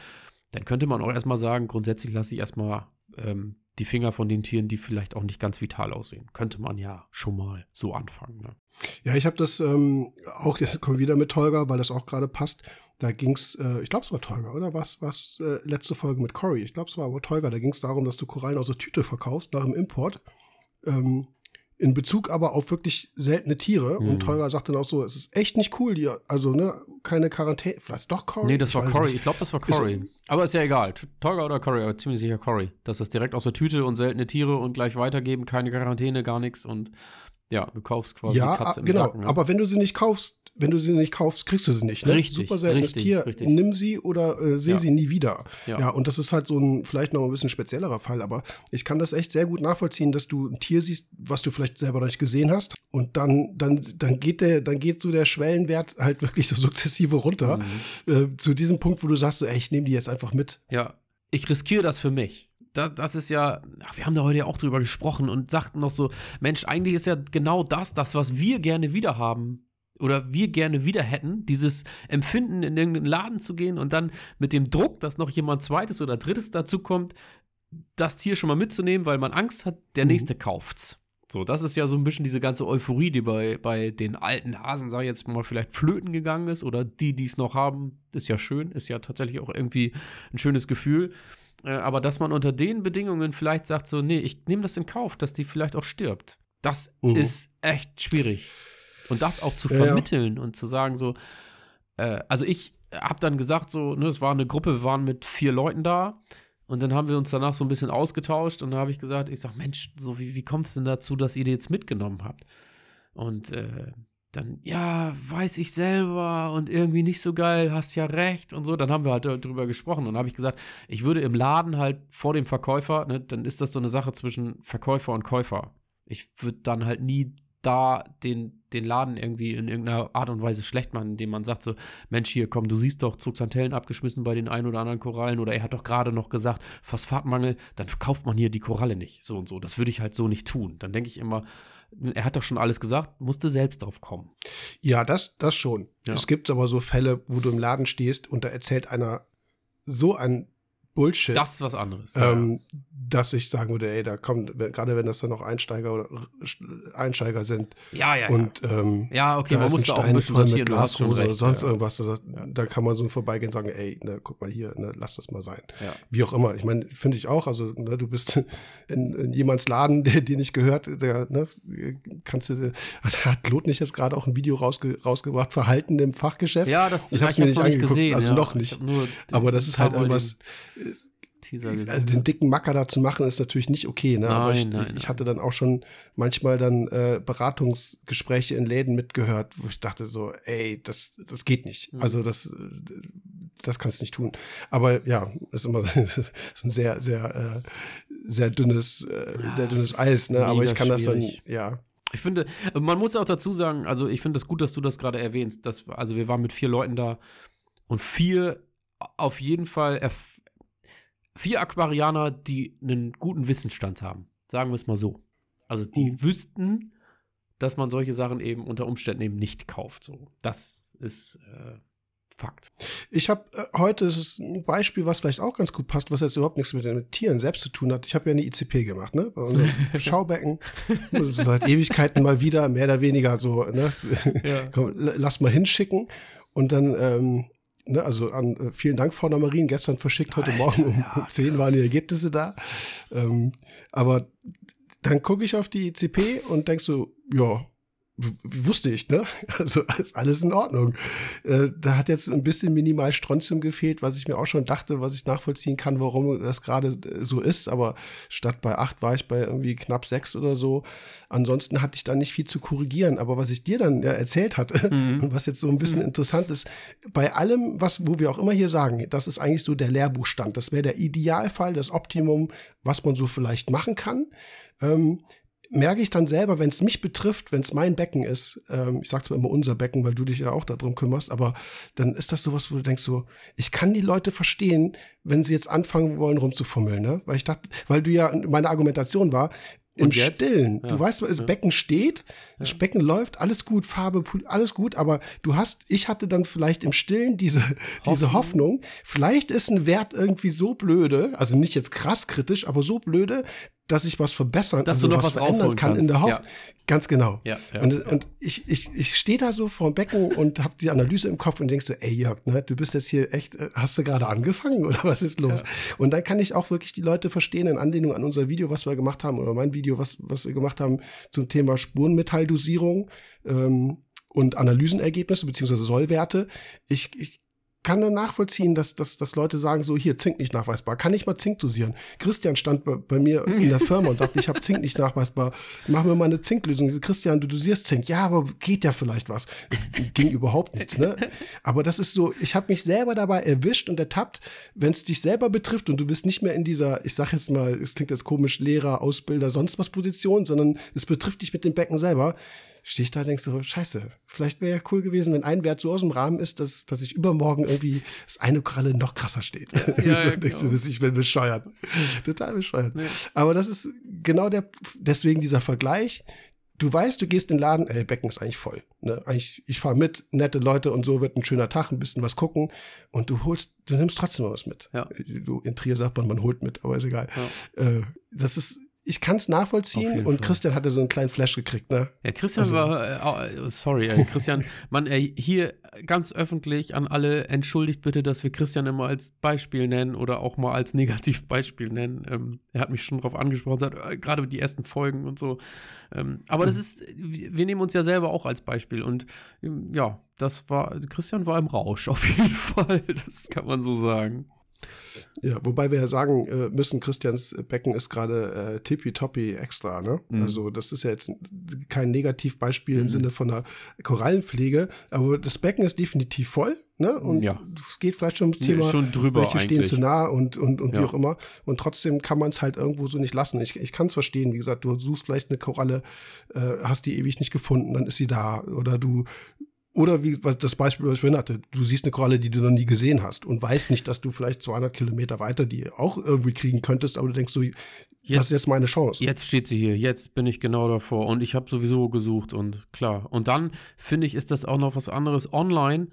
[SPEAKER 2] dann könnte man auch erstmal sagen, grundsätzlich lasse ich erstmal ähm, die Finger von den Tieren, die vielleicht auch nicht ganz vital aussehen. Könnte man ja schon mal so anfangen. Ne?
[SPEAKER 1] Ja, ich habe das ähm, auch, jetzt kommen wieder mit Tolga, weil das auch gerade passt. Da ging es, äh, ich glaube, es war Tolga, oder? Was, was, äh, letzte Folge mit Cory. Ich glaube, es war aber Tolga. Da ging es darum, dass du Korallen aus der Tüte verkaufst nach dem Import. Ähm, in Bezug aber auf wirklich seltene Tiere. Mhm. Und Teurer sagt dann auch so, es ist echt nicht cool hier. Also, ne, keine Quarantäne. Vielleicht doch Cory?
[SPEAKER 2] Nee, das war Cory. Ich glaube, das war Cory. aber ist ja egal. Teurer oder Cory, aber ziemlich sicher Cory. Das ist direkt aus der Tüte und seltene Tiere und gleich weitergeben, keine Quarantäne, gar nichts. Und ja, du kaufst quasi
[SPEAKER 1] ja, die Katze im genau. Sack, ne? Aber wenn du sie nicht kaufst, wenn du sie nicht kaufst, kriegst du sie nicht. Ne?
[SPEAKER 2] Richtig.
[SPEAKER 1] Super seltenes
[SPEAKER 2] richtig,
[SPEAKER 1] Tier,
[SPEAKER 2] richtig.
[SPEAKER 1] nimm sie oder äh, sehe
[SPEAKER 2] Ja.
[SPEAKER 1] sie nie wieder.
[SPEAKER 2] Ja.
[SPEAKER 1] Ja. und das ist halt so ein vielleicht noch ein bisschen speziellerer Fall, aber ich kann das echt sehr gut nachvollziehen, dass du ein Tier siehst, was du vielleicht selber noch nicht gesehen hast und dann dann dann geht der dann geht so der Schwellenwert halt wirklich so sukzessive runter
[SPEAKER 2] Mhm.
[SPEAKER 1] äh, zu diesem Punkt, wo du sagst, so, ey, ich nehme die jetzt einfach mit.
[SPEAKER 2] Ja, ich riskiere das für mich. Das, das ist ja, ach, wir haben da heute ja auch drüber gesprochen und sagten noch so, Mensch, eigentlich ist ja genau das, das, was wir gerne wieder haben oder wir gerne wieder hätten, dieses Empfinden, in irgendeinen Laden zu gehen und dann mit dem Druck, dass noch jemand zweites oder drittes dazu kommt, das Tier schon mal mitzunehmen, weil man Angst hat, der
[SPEAKER 1] Mhm.
[SPEAKER 2] nächste kauft's. So, das ist ja so ein bisschen diese ganze Euphorie, die bei, bei den alten Hasen, sag ich jetzt mal, vielleicht flöten gegangen ist oder die, die es noch haben, ist ja schön, ist ja tatsächlich auch irgendwie ein schönes Gefühl. Äh, aber dass man unter den Bedingungen vielleicht sagt, so, nee, ich nehme das in Kauf, dass die vielleicht auch stirbt. Das
[SPEAKER 1] Mhm.
[SPEAKER 2] ist echt schwierig. Und das auch zu
[SPEAKER 1] Ja, ja.
[SPEAKER 2] vermitteln und zu sagen, so, äh, also ich habe dann gesagt, so, ne, es war eine Gruppe, wir waren mit vier Leuten da. Und dann haben wir uns danach so ein bisschen ausgetauscht und da habe ich gesagt, ich sag, Mensch, so wie, wie kommt es denn dazu, dass ihr die jetzt mitgenommen habt? Und äh, dann, ja, weiß ich selber und irgendwie nicht so geil, hast ja recht und so. Dann haben wir halt drüber gesprochen und habe ich gesagt, ich würde im Laden halt vor dem Verkäufer, ne, dann ist das so eine Sache zwischen Verkäufer und Käufer. Ich würde dann halt nie da den, den Laden irgendwie in irgendeiner Art und Weise schlecht machen, indem man sagt so, Mensch, hier, komm, du siehst doch Zuxantellen abgeschmissen bei den ein oder anderen Korallen oder er hat doch gerade noch gesagt, Phosphatmangel, dann kauft man hier die Koralle nicht, so und so. Das würde ich halt so nicht tun. Dann denke ich immer, er hat doch schon alles gesagt, musste selbst drauf kommen.
[SPEAKER 1] Ja, das, das schon.
[SPEAKER 2] Ja.
[SPEAKER 1] Es gibt aber so Fälle, wo du im Laden stehst und da erzählt einer so ein Bullshit.
[SPEAKER 2] Das ist was anderes.
[SPEAKER 1] ähm, dass ich sagen würde, ey, da kommt, gerade wenn das dann noch Einsteiger oder Einsteiger sind
[SPEAKER 2] ja, ja, ja.
[SPEAKER 1] und ähm,
[SPEAKER 2] ja, okay, man muss da auch ein bisschen sortieren, du hast schon
[SPEAKER 1] Glashose oder
[SPEAKER 2] recht.
[SPEAKER 1] sonst
[SPEAKER 2] ja.
[SPEAKER 1] irgendwas, das,
[SPEAKER 2] Ja.
[SPEAKER 1] da kann man so vorbeigehen und sagen, ey, ne, guck mal hier, ne, lass das mal sein.
[SPEAKER 2] Ja.
[SPEAKER 1] Wie auch immer. Ich meine, finde ich auch, also ne, du bist in, in jemands Laden, der dir nicht gehört, der, ne, kannst du, hat Lot nicht jetzt gerade auch ein Video rausge, rausgebracht, Verhalten im Fachgeschäft?
[SPEAKER 2] Ja, das
[SPEAKER 1] Ich
[SPEAKER 2] hab
[SPEAKER 1] hab's mir nicht angeguckt,
[SPEAKER 2] gesehen.
[SPEAKER 1] also
[SPEAKER 2] ja.
[SPEAKER 1] noch
[SPEAKER 2] Ich
[SPEAKER 1] nicht. Aber das ist halt irgendwas,
[SPEAKER 2] Teaser gesehen.
[SPEAKER 1] also den dicken Macker da zu machen, ist natürlich nicht okay. Ne? Aber
[SPEAKER 2] Nein,
[SPEAKER 1] ich,
[SPEAKER 2] nein,
[SPEAKER 1] ich hatte dann auch schon manchmal dann äh, Beratungsgespräche in Läden mitgehört, wo ich dachte so, ey, das, das geht nicht.
[SPEAKER 2] Mhm.
[SPEAKER 1] Also das, das kannst du nicht tun. Aber ja, ist immer so ein sehr, sehr, äh, sehr dünnes, äh,
[SPEAKER 2] Ja,
[SPEAKER 1] sehr
[SPEAKER 2] es
[SPEAKER 1] dünnes Eis. Ne? Aber ich kann das dann,
[SPEAKER 2] schwierig.
[SPEAKER 1] ja.
[SPEAKER 2] Ich finde, man muss auch dazu sagen, also ich finde es gut, dass du das gerade erwähnst. Dass, also wir waren mit vier Leuten da und vier auf jeden Fall erf- vier Aquarianer, die einen guten Wissensstand haben. Sagen wir es mal so. Also die
[SPEAKER 1] Mhm.
[SPEAKER 2] wüssten, dass man solche Sachen eben unter Umständen eben nicht kauft. So, das ist äh, Fakt.
[SPEAKER 1] Ich habe äh, heute, das ist ein Beispiel, was vielleicht auch ganz gut passt, was jetzt überhaupt nichts mit den mit Tieren selbst zu tun hat. Ich habe ja eine ICP gemacht, ne? Bei unserem Schaubecken. Seit Ewigkeiten mal wieder, mehr oder weniger so, ne?
[SPEAKER 2] Ja.
[SPEAKER 1] Komm, lass mal hinschicken. Und dann, ähm, ne, also an, äh, vielen Dank, Frau Namarin, gestern verschickt, heute
[SPEAKER 2] Alter,
[SPEAKER 1] Morgen um,
[SPEAKER 2] ja,
[SPEAKER 1] um 10 waren die Ergebnisse da. Ähm, aber dann gucke ich auf die ICP und denk so, ja, wusste ich, ne? Also ist alles in Ordnung. Äh, da hat jetzt ein bisschen minimal Strontium gefehlt, was ich mir auch schon dachte, was ich nachvollziehen kann, warum das gerade äh, so ist. Aber statt bei acht war ich bei irgendwie knapp sechs oder so. Ansonsten hatte ich da nicht viel zu korrigieren. Aber was ich dir dann ja erzählt hatte
[SPEAKER 2] Mhm.
[SPEAKER 1] und was jetzt so ein bisschen interessant ist, bei allem, was, wo wir auch immer hier sagen, das ist eigentlich so der Lehrbuchstand. Das wäre der Idealfall, das Optimum, was man so vielleicht machen kann. Ähm, merke ich dann selber, wenn es mich betrifft, wenn es mein Becken ist, ähm, ich sag zwar immer unser Becken, weil du dich ja auch darum kümmerst, aber dann ist das sowas, wo du denkst so, ich kann die Leute verstehen, wenn sie jetzt anfangen wollen rumzufummeln, ne? Weil ich dachte, weil du ja, meine Argumentation war, Im
[SPEAKER 2] Und jetzt?
[SPEAKER 1] Stillen.
[SPEAKER 2] Ja.
[SPEAKER 1] Du weißt, das. Becken steht, das Becken läuft, alles gut, Farbe, alles gut, aber du hast, ich hatte dann vielleicht im Stillen diese, diese Hoffnung, vielleicht ist ein Wert irgendwie so blöde, also nicht jetzt krass kritisch, aber so blöde, dass ich was verbessern,
[SPEAKER 2] Dass
[SPEAKER 1] also
[SPEAKER 2] du noch
[SPEAKER 1] was
[SPEAKER 2] was
[SPEAKER 1] verändern kann in der. Hoffnung. Ganz genau.
[SPEAKER 2] Ja, ja.
[SPEAKER 1] Und, und ich, ich, ich stehe da so vor dem Becken und habe die Analyse im Kopf und denkst so, ey Jörg, ne, du bist jetzt hier echt, äh, hast du gerade angefangen oder was ist los? Und dann kann ich auch wirklich die Leute verstehen in Anlehnung an unser Video, was wir gemacht haben oder mein Video, was, was wir gemacht haben zum Thema Spurenmetalldosierung ähm, und Analysenergebnisse beziehungsweise Sollwerte. Ich, ich kann dann nachvollziehen, dass, dass, dass Leute sagen, so hier, Zink nicht nachweisbar. Kann ich mal Zink dosieren? Christian stand bei, bei mir in der Firma und sagte, ich habe Zink nicht nachweisbar. Machen wir mal eine Zinklösung. Christian, du dosierst Zink. Ja, aber geht ja vielleicht was. Es ging überhaupt nichts, ne? Aber das ist so, ich habe mich selber dabei erwischt und ertappt, wenn es dich selber betrifft und du bist nicht mehr in dieser, ich sag jetzt mal, es klingt jetzt komisch, Lehrer, Ausbilder, sonst was Position, sondern es betrifft dich mit dem Becken selber stehe ich da und denkst so, scheiße, vielleicht wäre ja cool gewesen, wenn ein Wert so aus dem Rahmen ist, dass, dass ich übermorgen irgendwie das eine Kralle noch krasser steht.
[SPEAKER 2] ja,
[SPEAKER 1] so, du,
[SPEAKER 2] genau.
[SPEAKER 1] ich bin bescheuert. Total bescheuert. Aber das ist genau der, deswegen dieser Vergleich. Du weißt, du gehst in den Laden, ey, Becken ist eigentlich voll. Ne? Eigentlich, ich fahre mit, nette Leute und so wird ein schöner Tag, ein bisschen was gucken und du holst, du nimmst trotzdem was mit.
[SPEAKER 2] Ja.
[SPEAKER 1] Du, in Trier sagt man, man holt mit, aber ist egal. Äh, das ist, ich kann es nachvollziehen und
[SPEAKER 2] Fall.
[SPEAKER 1] Christian hatte so einen kleinen Flash gekriegt, ne?
[SPEAKER 2] Ja, Christian
[SPEAKER 1] Also-
[SPEAKER 2] war, äh, oh, sorry, äh, Christian, man, äh, hier ganz öffentlich an alle, entschuldigt bitte, dass wir Christian immer als Beispiel nennen oder auch mal als Negativbeispiel nennen. Ähm, er hat mich schon darauf angesprochen, äh, gerade die ersten Folgen und so. Ähm, aber das ist, wir wir nehmen uns ja selber auch als Beispiel und ähm, ja, das war, Christian war im Rausch auf jeden Fall, das kann man so sagen.
[SPEAKER 1] Ja, wobei wir ja sagen äh, müssen, Christians Becken ist gerade äh, tippitoppi extra, ne?
[SPEAKER 2] Mhm.
[SPEAKER 1] Also das ist ja jetzt kein Negativbeispiel im Sinne von einer Korallenpflege, aber das Becken ist definitiv voll, ne? Und
[SPEAKER 2] Ja.
[SPEAKER 1] es geht vielleicht schon ums
[SPEAKER 2] Nee,
[SPEAKER 1] Thema,
[SPEAKER 2] schon drüber
[SPEAKER 1] welche stehen
[SPEAKER 2] eigentlich.
[SPEAKER 1] zu nah und, und, und wie
[SPEAKER 2] Ja.
[SPEAKER 1] auch immer. Und trotzdem kann man es halt irgendwo so nicht lassen. Ich, ich kann es verstehen, wie gesagt, du suchst vielleicht eine Koralle, äh, hast die ewig nicht gefunden, dann ist sie da. Oder du oder wie was das Beispiel, was ich vorhin hatte, du siehst eine Koralle, die du noch nie gesehen hast und weißt nicht, dass du vielleicht 200 Kilometer weiter die auch irgendwie kriegen könntest, aber du denkst so, das ist jetzt meine Chance.
[SPEAKER 2] Jetzt steht sie hier, jetzt bin ich genau davor und ich habe sowieso gesucht und klar. Und dann finde ich, ist das auch noch was anderes online.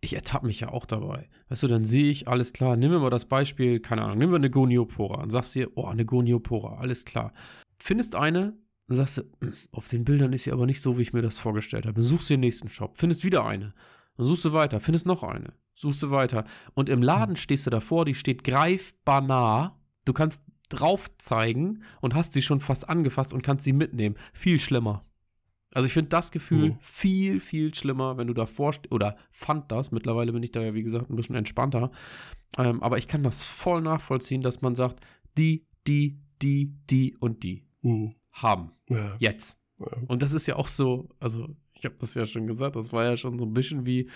[SPEAKER 2] Ich ertappe mich ja auch dabei. Weißt du, dann sehe ich, alles klar, nehmen wir mal das Beispiel, keine Ahnung, nehmen wir eine Goniopora und sagst dir, oh, eine Goniopora, alles klar. Findest eine, dann sagst du, "Hm, auf den Bildern ist sie aber nicht so, wie ich mir das vorgestellt habe. Dann suchst du den nächsten Shop, findest wieder eine. Dann suchst du weiter, findest noch eine, suchst du weiter. Und im Laden stehst du davor, die steht greifbar nah. Du kannst drauf zeigen und hast sie schon fast angefasst und kannst sie mitnehmen. Viel schlimmer. Also ich finde das Gefühl
[SPEAKER 1] Mhm.
[SPEAKER 2] viel, viel schlimmer, wenn du davor stehst, oder fand das, mittlerweile bin ich da ja, wie gesagt, ein bisschen entspannter. Ähm, aber ich kann das voll nachvollziehen, dass man sagt, die, die, die, die und die
[SPEAKER 1] Hm,
[SPEAKER 2] haben.
[SPEAKER 1] ja.
[SPEAKER 2] Jetzt.
[SPEAKER 1] Ja.
[SPEAKER 2] Und das ist ja auch so, also ich habe das ja schon gesagt, das war ja schon so ein bisschen wie,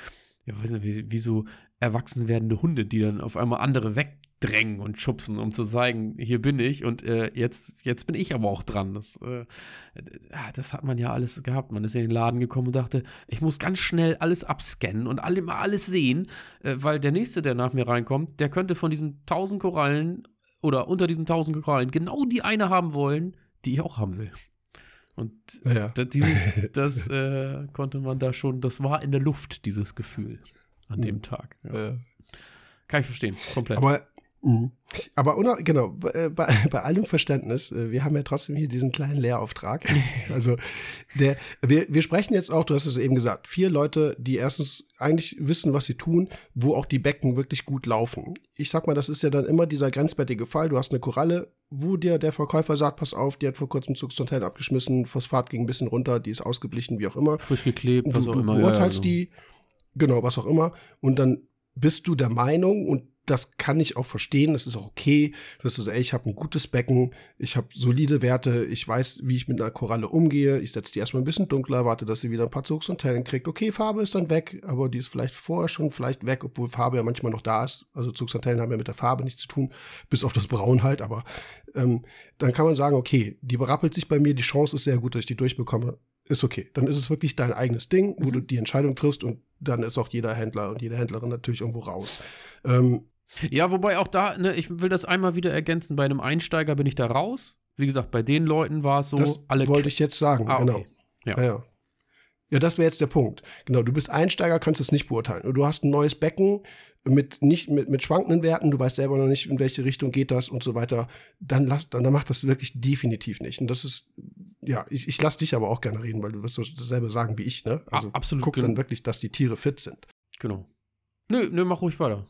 [SPEAKER 2] ja, weiß nicht, wie, wie so erwachsen werdende Hunde, die dann auf einmal andere wegdrängen und schubsen, um zu zeigen, hier bin ich und äh, jetzt, jetzt bin ich aber auch dran. Das, äh, äh, das hat man ja alles gehabt. Man ist in den Laden gekommen und dachte, ich muss ganz schnell alles abscannen und alle, mal alles sehen, äh, weil der Nächste, der nach mir reinkommt, der könnte von diesen tausend Korallen oder unter diesen tausend Korallen genau die eine haben wollen, die ich auch haben will. Und
[SPEAKER 1] Ja, ja.
[SPEAKER 2] dieses, das äh, konnte man da schon, das war in der Luft, dieses Gefühl an dem Tag. Ja.
[SPEAKER 1] Äh,
[SPEAKER 2] Kann ich verstehen, komplett.
[SPEAKER 1] Aber, mh. aber genau, bei, äh, bei, bei allem Verständnis, äh, wir haben ja trotzdem hier diesen kleinen Lehrauftrag. Also, der, wir, wir sprechen jetzt auch, du hast es eben gesagt, vier Leute, die erstens eigentlich wissen, was sie tun, wo auch die Becken wirklich gut laufen. Ich sag mal, das ist ja dann immer dieser grenzwertige Fall. Du hast eine Koralle, wo dir der Verkäufer sagt, pass auf, die hat vor kurzem Zugsontel abgeschmissen, Phosphat ging ein bisschen runter, die ist ausgeblichen, wie auch immer.
[SPEAKER 2] Frisch geklebt, was
[SPEAKER 1] du,
[SPEAKER 2] auch
[SPEAKER 1] du
[SPEAKER 2] immer. ja,
[SPEAKER 1] beurteilst
[SPEAKER 2] ja,
[SPEAKER 1] die, genau, was auch immer, und dann bist du der Meinung, und das kann ich auch verstehen, das ist auch okay, dass du sagst, ey, ich habe ein gutes Becken, ich habe solide Werte, ich weiß, wie ich mit einer Koralle umgehe, ich setze die erstmal ein bisschen dunkler, warte, dass sie wieder ein paar Zugs und Tellen kriegt. Okay, Farbe ist dann weg, aber die ist vielleicht vorher schon vielleicht weg, obwohl Farbe ja manchmal noch da ist. Also Zugs und Tellen haben ja mit der Farbe nichts zu tun, bis auf das Braun halt, aber ähm, dann kann man sagen, okay, die berappelt sich bei mir, die Chance ist sehr gut, dass ich die durchbekomme. Ist okay. Dann ist es wirklich dein eigenes Ding, wo du die Entscheidung triffst und dann ist auch jeder Händler und jede Händlerin natürlich irgendwo raus. Ähm,
[SPEAKER 2] Ja, wobei auch da, ne, ich will das einmal wieder ergänzen, bei einem Einsteiger bin ich da raus. Wie gesagt, bei den Leuten war es so,
[SPEAKER 1] das
[SPEAKER 2] alle.
[SPEAKER 1] wollte ich jetzt sagen,
[SPEAKER 2] Ah,
[SPEAKER 1] genau.
[SPEAKER 2] okay. Ja.
[SPEAKER 1] Ja, ja. Ja, das wäre jetzt der Punkt. Genau, du bist Einsteiger, kannst es nicht beurteilen. Du hast ein neues Becken mit nicht mit, mit schwankenden Werten, du weißt selber noch nicht, in welche Richtung geht das und so weiter. Dann, lass- dann, dann macht das wirklich definitiv nicht. Und das ist, ja, ich, ich lass dich aber auch gerne reden, weil du wirst dasselbe sagen wie ich, ne? Also
[SPEAKER 2] Ah, absolut,
[SPEAKER 1] guck
[SPEAKER 2] genau.
[SPEAKER 1] dann wirklich, dass die Tiere fit sind.
[SPEAKER 2] Genau. Nö, nö, mach ruhig weiter.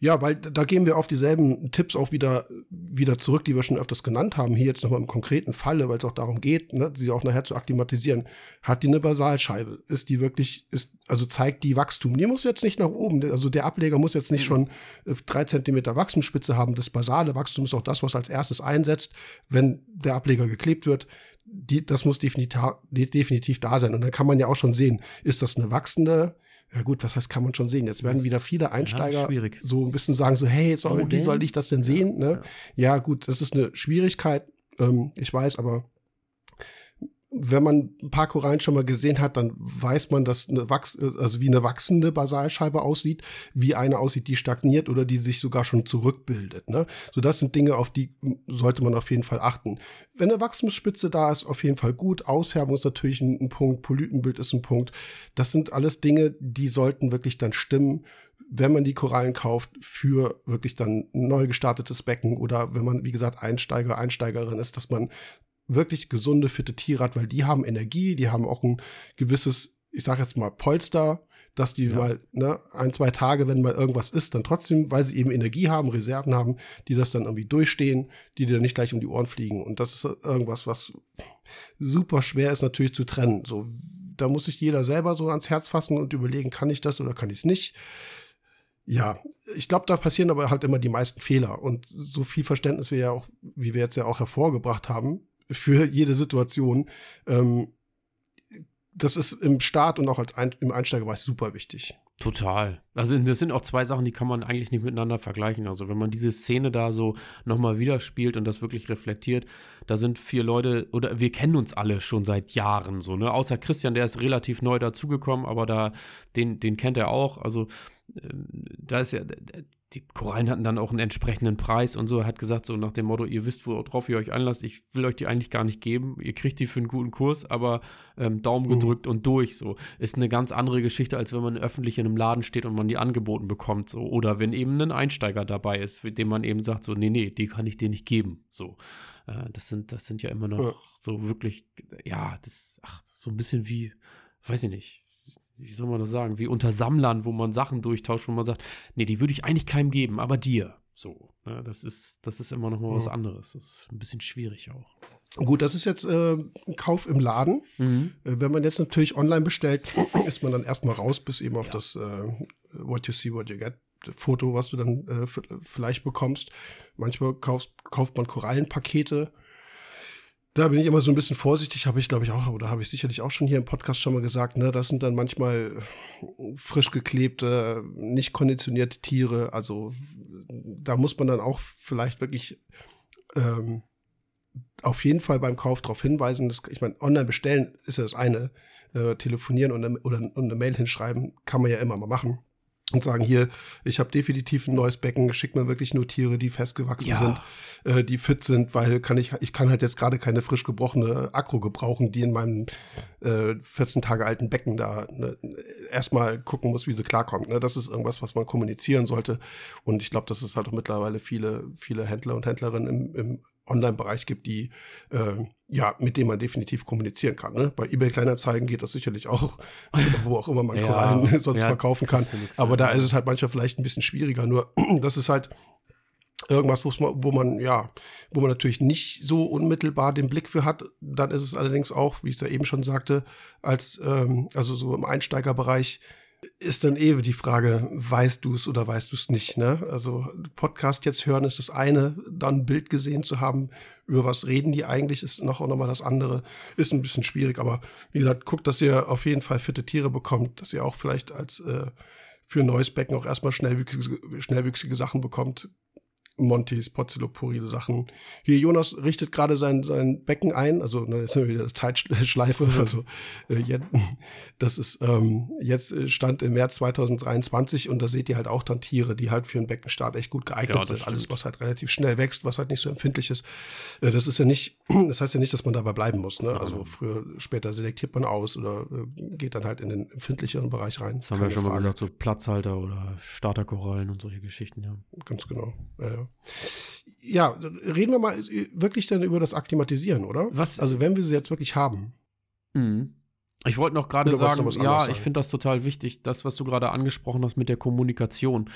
[SPEAKER 1] Ja, weil da gehen wir auf dieselben Tipps auch wieder, wieder zurück, die wir schon öfters genannt haben. Hier jetzt nochmal im konkreten Falle, weil es auch darum geht, ne, sie auch nachher zu akklimatisieren. Hat die eine Basalscheibe? Ist die wirklich, ist, also zeigt die Wachstum? Die muss jetzt nicht nach oben. Also der Ableger muss jetzt nicht schon äh, drei Zentimeter Wachstumsspitze haben. Das basale Wachstum ist auch das, was als erstes einsetzt, wenn der Ableger geklebt wird. Die, das muss definitiv, definitiv da sein. Und dann kann man ja auch schon sehen, ist das eine wachsende, ja gut, was heißt, kann man schon sehen. Jetzt werden wieder viele Einsteiger
[SPEAKER 2] schwierig.
[SPEAKER 1] so ein bisschen sagen so, hey, soll,
[SPEAKER 2] Oh,
[SPEAKER 1] wie soll ich das denn sehen? Ne? Ja. gut, das ist eine Schwierigkeit, ähm, ich weiß, aber wenn man ein paar Korallen schon mal gesehen hat, dann weiß man, dass eine Wachs also wie eine wachsende Basalscheibe aussieht, wie eine aussieht, die stagniert oder die sich sogar schon zurückbildet. Ne? So, das sind Dinge, auf die sollte man auf jeden Fall achten. Wenn eine Wachstumsspitze da ist, auf jeden Fall gut. Ausfärbung ist natürlich ein, ein Punkt, Polypenbild ist ein Punkt. Das sind alles Dinge, die sollten wirklich dann stimmen, wenn man die Korallen kauft für wirklich dann neu gestartetes Becken oder wenn man, wie gesagt, Einsteiger, Einsteigerin ist, dass man wirklich gesunde, fitte Tiere hat, weil die haben Energie, die haben auch ein gewisses, ich sag jetzt mal, Polster, dass die
[SPEAKER 2] Ja.
[SPEAKER 1] mal ne, ein, zwei Tage, wenn mal irgendwas ist, dann trotzdem, weil sie eben Energie haben, Reserven haben, die das dann irgendwie durchstehen, die dir nicht gleich um die Ohren fliegen. Und das ist irgendwas, was super schwer ist natürlich zu trennen. So, da muss sich jeder selber so ans Herz fassen und überlegen, kann ich das oder kann ich es nicht. Ja, ich glaube, da passieren aber halt immer die meisten Fehler. Und so viel Verständnis wir ja auch, wie wir jetzt ja auch hervorgebracht haben, für jede Situation, ähm, das ist im Start und auch als Ein im Einsteigerbereich super wichtig.
[SPEAKER 2] Total. Also das sind auch zwei Sachen, die kann man eigentlich nicht miteinander vergleichen. Also wenn man diese Szene da so nochmal widerspielt und das wirklich reflektiert, da sind vier Leute, oder wir kennen uns alle schon seit Jahren so, ne? Außer Christian, der ist relativ neu dazugekommen, aber da, den, den kennt er auch. Also ähm, da ist ja, die Korallen hatten dann auch einen entsprechenden Preis und so. Er hat gesagt, so nach dem Motto, ihr wisst, worauf ihr euch einlasst, ich will euch die eigentlich gar nicht geben. Ihr kriegt die für einen guten Kurs, aber ähm, Daumen
[SPEAKER 1] Mhm.
[SPEAKER 2] gedrückt und durch. So. Ist eine ganz andere Geschichte, als wenn man öffentlich in einem Laden steht und man die angeboten bekommt. So. Oder wenn eben ein Einsteiger dabei ist, mit dem man eben sagt, so, nee, nee, die kann ich dir nicht geben. So. Äh, das sind, das sind ja immer noch
[SPEAKER 1] Ja.
[SPEAKER 2] so wirklich, ja, das, ach, so ein bisschen wie, weiß ich nicht, wie soll man das sagen, wie unter Sammlern, wo man Sachen durchtauscht, wo man sagt, nee, die würde ich eigentlich keinem geben, aber dir. So, ne, das ist, das ist immer noch mal was
[SPEAKER 1] Mhm.
[SPEAKER 2] anderes. Das ist ein bisschen schwierig auch.
[SPEAKER 1] Gut, das ist jetzt äh, ein Kauf im Laden.
[SPEAKER 2] Mhm.
[SPEAKER 1] Äh, Wenn man jetzt natürlich online bestellt, ist man dann erstmal raus, bis eben auf
[SPEAKER 2] Ja.
[SPEAKER 1] das äh, What you see, what you get Foto, was du dann äh, vielleicht bekommst. Manchmal kaufst, kauft man Korallenpakete. Da bin ich immer so ein bisschen vorsichtig, habe ich glaube ich auch, oder habe ich sicherlich auch schon hier im Podcast schon mal gesagt, ne, das sind dann manchmal frisch geklebte, nicht konditionierte Tiere, also da muss man dann auch vielleicht wirklich ähm, auf jeden Fall beim Kauf darauf hinweisen, dass, ich meine, online bestellen ist ja das eine, äh, telefonieren und oder und eine Mail hinschreiben, kann man ja immer mal machen. Und sagen, hier, ich habe definitiv ein neues Becken, schick mir wirklich nur Tiere, die festgewachsen
[SPEAKER 2] Ja.
[SPEAKER 1] sind, äh, die fit sind, weil kann ich, ich kann halt jetzt gerade keine frisch gebrochene Akro gebrauchen, die in meinem äh, 14 Tage alten Becken da ne, erstmal gucken muss, wie sie klarkommt. Ne? Das ist irgendwas, was man kommunizieren sollte. Und ich glaube, dass es halt auch mittlerweile viele, viele Händler und Händlerinnen im, im Online-Bereich gibt, die äh, ja, mit denen man definitiv kommunizieren kann. Ne? Bei eBay Kleinanzeigen geht das sicherlich auch, wo auch immer man
[SPEAKER 2] Ja,
[SPEAKER 1] Korallen sonst
[SPEAKER 2] ja,
[SPEAKER 1] verkaufen kann. Aber da ist es halt manchmal vielleicht ein bisschen schwieriger. Nur das ist halt irgendwas, wo man, ja, wo man natürlich nicht so unmittelbar den Blick für hat. Dann ist es allerdings auch, wie ich es ja eben schon sagte, als, ähm, also so im Einsteigerbereich, ist dann eh die Frage, weißt du es oder weißt du es nicht, ne? Also Podcast jetzt hören ist das eine, dann ein Bild gesehen zu haben, über was reden die eigentlich, ist noch, noch mal das andere, ist ein bisschen schwierig, aber wie gesagt, guckt, dass ihr auf jeden Fall fitte Tiere bekommt, dass ihr auch vielleicht als äh, für ein neues Becken auch erstmal schnellwüchsige, schnellwüchsige Sachen bekommt. Montys Pozzolopuri Sachen. Hier Jonas richtet gerade sein, sein Becken ein, also ne, jetzt sind wir wieder Zeitschleife, also äh, jetzt, das ist ähm, jetzt äh, stand im März 2023 und da seht ihr halt auch dann Tiere, die halt für einen Beckenstart echt gut geeignet ja, sind. Stimmt. Alles, was halt relativ schnell wächst, was halt nicht so empfindlich ist. Äh, das ist ja nicht, das heißt ja nicht, dass man dabei bleiben muss. Ne? Also früher, später selektiert man aus oder äh, geht dann halt in den empfindlicheren Bereich rein.
[SPEAKER 2] Das haben wir ja schon Frage. mal gesagt, so Platzhalter oder Starterkorallen und solche Geschichten, ja.
[SPEAKER 1] Ganz genau. Ja, ja, reden wir mal wirklich dann über das Akklimatisieren, oder?
[SPEAKER 2] Was?
[SPEAKER 1] Also wenn wir sie jetzt wirklich haben.
[SPEAKER 2] Mhm. Ich wollte noch gerade sagen, ja, ich finde das total wichtig, das, was du gerade angesprochen hast mit der Kommunikation.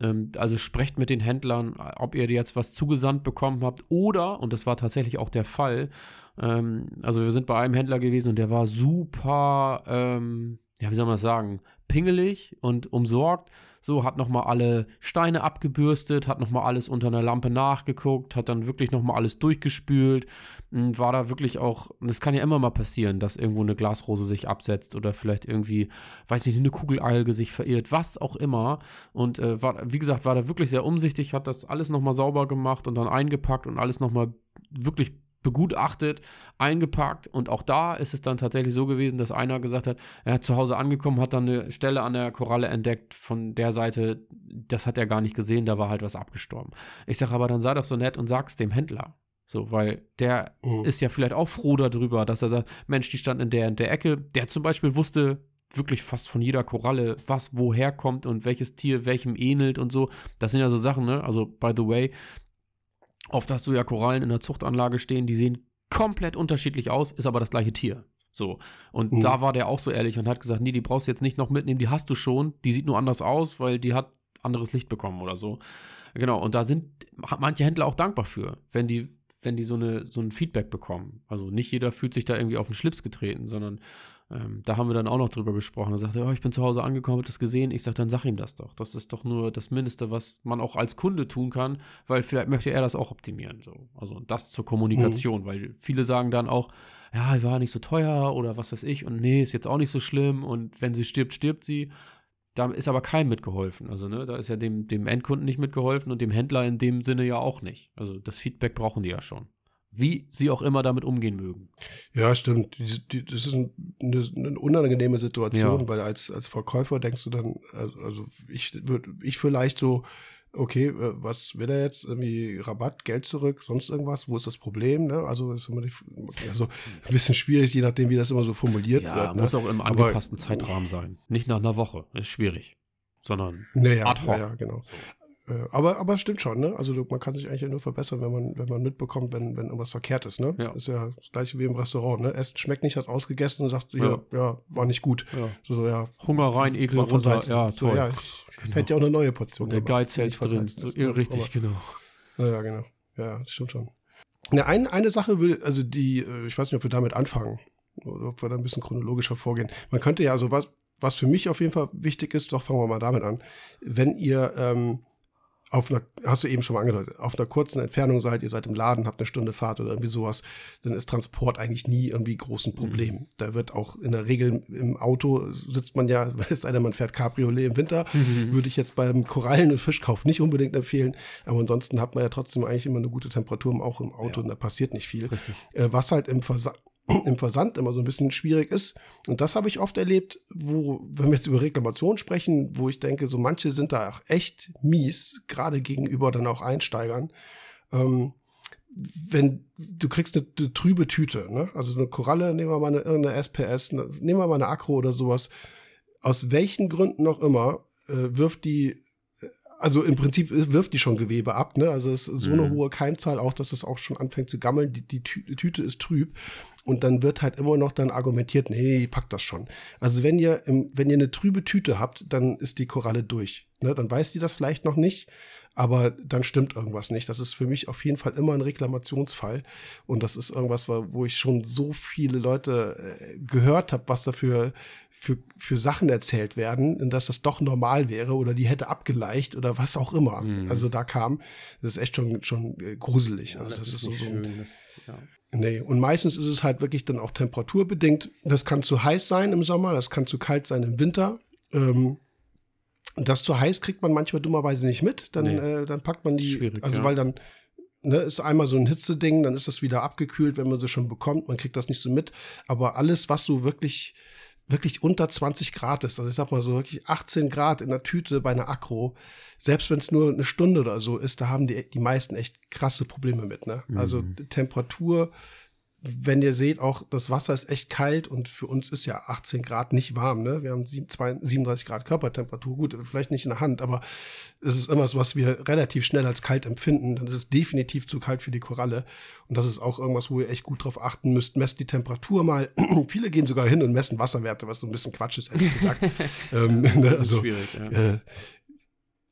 [SPEAKER 2] Ähm, also sprecht mit den Händlern, ob ihr jetzt was zugesandt bekommen habt oder, und das war tatsächlich auch der Fall, ähm, also wir sind bei einem Händler gewesen und der war super, ähm, ja, wie soll man das sagen, pingelig und umsorgt so, hat nochmal alle Steine abgebürstet, hat nochmal alles unter einer Lampe nachgeguckt, hat dann wirklich nochmal alles durchgespült. Hm, war da wirklich auch, das kann ja immer mal passieren, dass irgendwo eine Glasrose sich absetzt oder vielleicht irgendwie, weiß nicht, eine Kugelalge sich verirrt, was auch immer. Und äh, war, wie gesagt, war da wirklich sehr umsichtig, hat das alles nochmal sauber gemacht und dann eingepackt und alles nochmal wirklich begutachtet, eingepackt und auch da ist es dann tatsächlich so gewesen, dass einer gesagt hat, er hat zu Hause angekommen, hat dann eine Stelle an der Koralle entdeckt von der Seite, das hat er gar nicht gesehen, da war halt was abgestorben. Ich sage aber, dann sei doch so nett und sag's dem Händler. So, weil der mhm. ist ja vielleicht auch froh darüber, dass er sagt, Mensch, die stand in der in der Ecke. Der zum Beispiel wusste wirklich fast von jeder Koralle, was woher kommt und welches Tier welchem ähnelt und so. Das sind ja so Sachen, ne? Also, by the way, Oft hast du ja Korallen in der Zuchtanlage stehen, die sehen komplett unterschiedlich aus, ist aber das gleiche Tier. So. Und mhm. da war der auch so ehrlich und hat gesagt, nee, die brauchst du jetzt nicht noch mitnehmen, die hast du schon, die sieht nur anders aus, weil die hat anderes Licht bekommen oder so. Genau, und da sind manche Händler auch dankbar für, wenn die, wenn die so, eine, so ein Feedback bekommen. Also nicht jeder fühlt sich da irgendwie auf den Schlips getreten, sondern ähm, da haben wir dann auch noch drüber gesprochen. Er sagte, oh, ich bin zu Hause angekommen, hab das gesehen. Ich sage, dann sag ihm das doch. Das ist doch nur das Mindeste, was man auch als Kunde tun kann, weil vielleicht möchte er das auch optimieren. So. Also das zur Kommunikation, mhm. weil viele sagen dann auch, ja, war nicht so teuer oder was weiß ich und nee, ist jetzt auch nicht so schlimm und wenn sie stirbt, stirbt sie. Da ist aber keinem mitgeholfen. Also, ne, da ist ja dem, dem Endkunden nicht mitgeholfen und dem Händler in dem Sinne ja auch nicht. Also das Feedback brauchen die ja schon wie sie auch immer damit umgehen mögen.
[SPEAKER 1] Ja, stimmt. Die, die, das ist ein, eine, eine, unangenehme Situation, ja. weil als, als Verkäufer denkst du dann, also, also ich würde, ich vielleicht so, okay, äh, was will er jetzt? Irgendwie Rabatt, Geld zurück, sonst irgendwas? Wo ist das Problem? Ne? Also ist immer die, also ein bisschen schwierig, je nachdem, wie das immer so formuliert ja, wird.
[SPEAKER 2] Ne? Muss auch im angepassten Aber, Zeitrahmen sein. Nicht nach einer Woche. Ist schwierig. Sondern
[SPEAKER 1] naja, ad hoc. Ja, genau. Äh, aber, aber stimmt schon, ne? Also man kann sich eigentlich nur verbessern, wenn man, wenn man mitbekommt, wenn, wenn irgendwas verkehrt ist, ne? Ja. Ist ja das gleiche wie im Restaurant, ne? Essen schmeckt nicht, hat ausgegessen und sagst, ja, ja, war nicht gut.
[SPEAKER 2] Ja. So, so, ja. Hunger rein, Ekel
[SPEAKER 1] runter, ja, toll. So, ja, ich fände ja auch eine neue Portion.
[SPEAKER 2] Der Geiz hält drin, so, ja, richtig, aber, genau.
[SPEAKER 1] Ja, ja, genau. Ja, das stimmt schon. Ne, ein, eine Sache will, also die, äh, ich weiß nicht, ob wir damit anfangen oder ob wir da ein bisschen chronologischer vorgehen. Man könnte ja, also was, was für mich auf jeden Fall wichtig ist, doch fangen wir mal damit an. Wenn ihr ähm, auf einer, hast du eben schon mal angedeutet, auf einer kurzen Entfernung seid, ihr seid im Laden, habt eine Stunde Fahrt oder irgendwie sowas, dann ist Transport eigentlich nie irgendwie groß ein Problem. Mhm. Da wird auch in der Regel im Auto sitzt man ja, sei denn, man fährt Cabriolet im Winter, mhm. würde ich jetzt beim Korallen- und Fischkauf nicht unbedingt empfehlen, aber ansonsten hat man ja trotzdem eigentlich immer eine gute Temperatur auch im Auto ja. und da passiert nicht viel. Richtig. Äh, was halt im Versand im Versand immer so ein bisschen schwierig ist. Und das habe ich oft erlebt, wo, wenn wir jetzt über Reklamation sprechen, wo ich denke, so manche sind da auch echt mies, gerade gegenüber dann auch Einsteigern. Ähm, wenn du kriegst eine, eine trübe Tüte, ne? also eine Koralle, nehmen wir mal eine, irgendeine SPS, eine, nehmen wir mal eine Akro oder sowas, aus welchen Gründen noch immer, äh, wirft die also im Prinzip wirft die schon Gewebe ab, ne? Also es ist so eine mhm. hohe Keimzahl auch, dass es auch schon anfängt zu gammeln. Die, die, Tüte ist trüb und dann wird halt immer noch dann argumentiert, nee, packt das schon. Also wenn ihr im, wenn ihr eine trübe Tüte habt, dann ist die Koralle durch. Ne? Dann weiß die das vielleicht noch nicht, aber dann stimmt irgendwas nicht. Das ist für mich auf jeden Fall immer ein Reklamationsfall. Und das ist irgendwas, wo ich schon so viele Leute äh, gehört habe, was da für, für, Sachen erzählt werden, dass das doch normal wäre oder die hätte abgeleicht oder was auch immer. Mhm. Also da kam, das ist echt schon, schon gruselig. Ja, also das, das, ist, so, so das, ja. Nee, und meistens ist es halt wirklich dann auch temperaturbedingt. Das kann zu heiß sein im Sommer, das kann zu kalt sein im Winter. Ähm, das zu heiß kriegt man manchmal dummerweise nicht mit. Dann,
[SPEAKER 2] Nee.
[SPEAKER 1] äh, dann packt man die,
[SPEAKER 2] Schwierig,
[SPEAKER 1] also
[SPEAKER 2] ja.
[SPEAKER 1] weil dann ne, ist einmal so ein Hitzeding, dann ist das wieder abgekühlt, wenn man sie schon bekommt. Man kriegt das nicht so mit. Aber alles, was so wirklich, wirklich unter 20 Grad ist, also ich sag mal so wirklich 18 Grad in der Tüte bei einer Akro, selbst wenn es nur eine Stunde oder so ist, da haben die, die meisten echt krasse Probleme mit. Ne? Also Temperatur, wenn ihr seht, auch das Wasser ist echt kalt und für uns ist ja 18 Grad nicht warm. Ne? Wir haben sieben- zwei- 37 Grad Körpertemperatur. Gut, vielleicht nicht in der Hand, aber es ist immer so, was wir relativ schnell als kalt empfinden. Dann ist es definitiv zu kalt für die Koralle. Und das ist auch irgendwas, wo ihr echt gut drauf achten müsst. Messt die Temperatur mal. Viele gehen sogar hin und messen Wasserwerte, was so ein bisschen Quatsch ist, ehrlich gesagt. ähm, ne? Also,
[SPEAKER 2] schwierig, ja.
[SPEAKER 1] äh,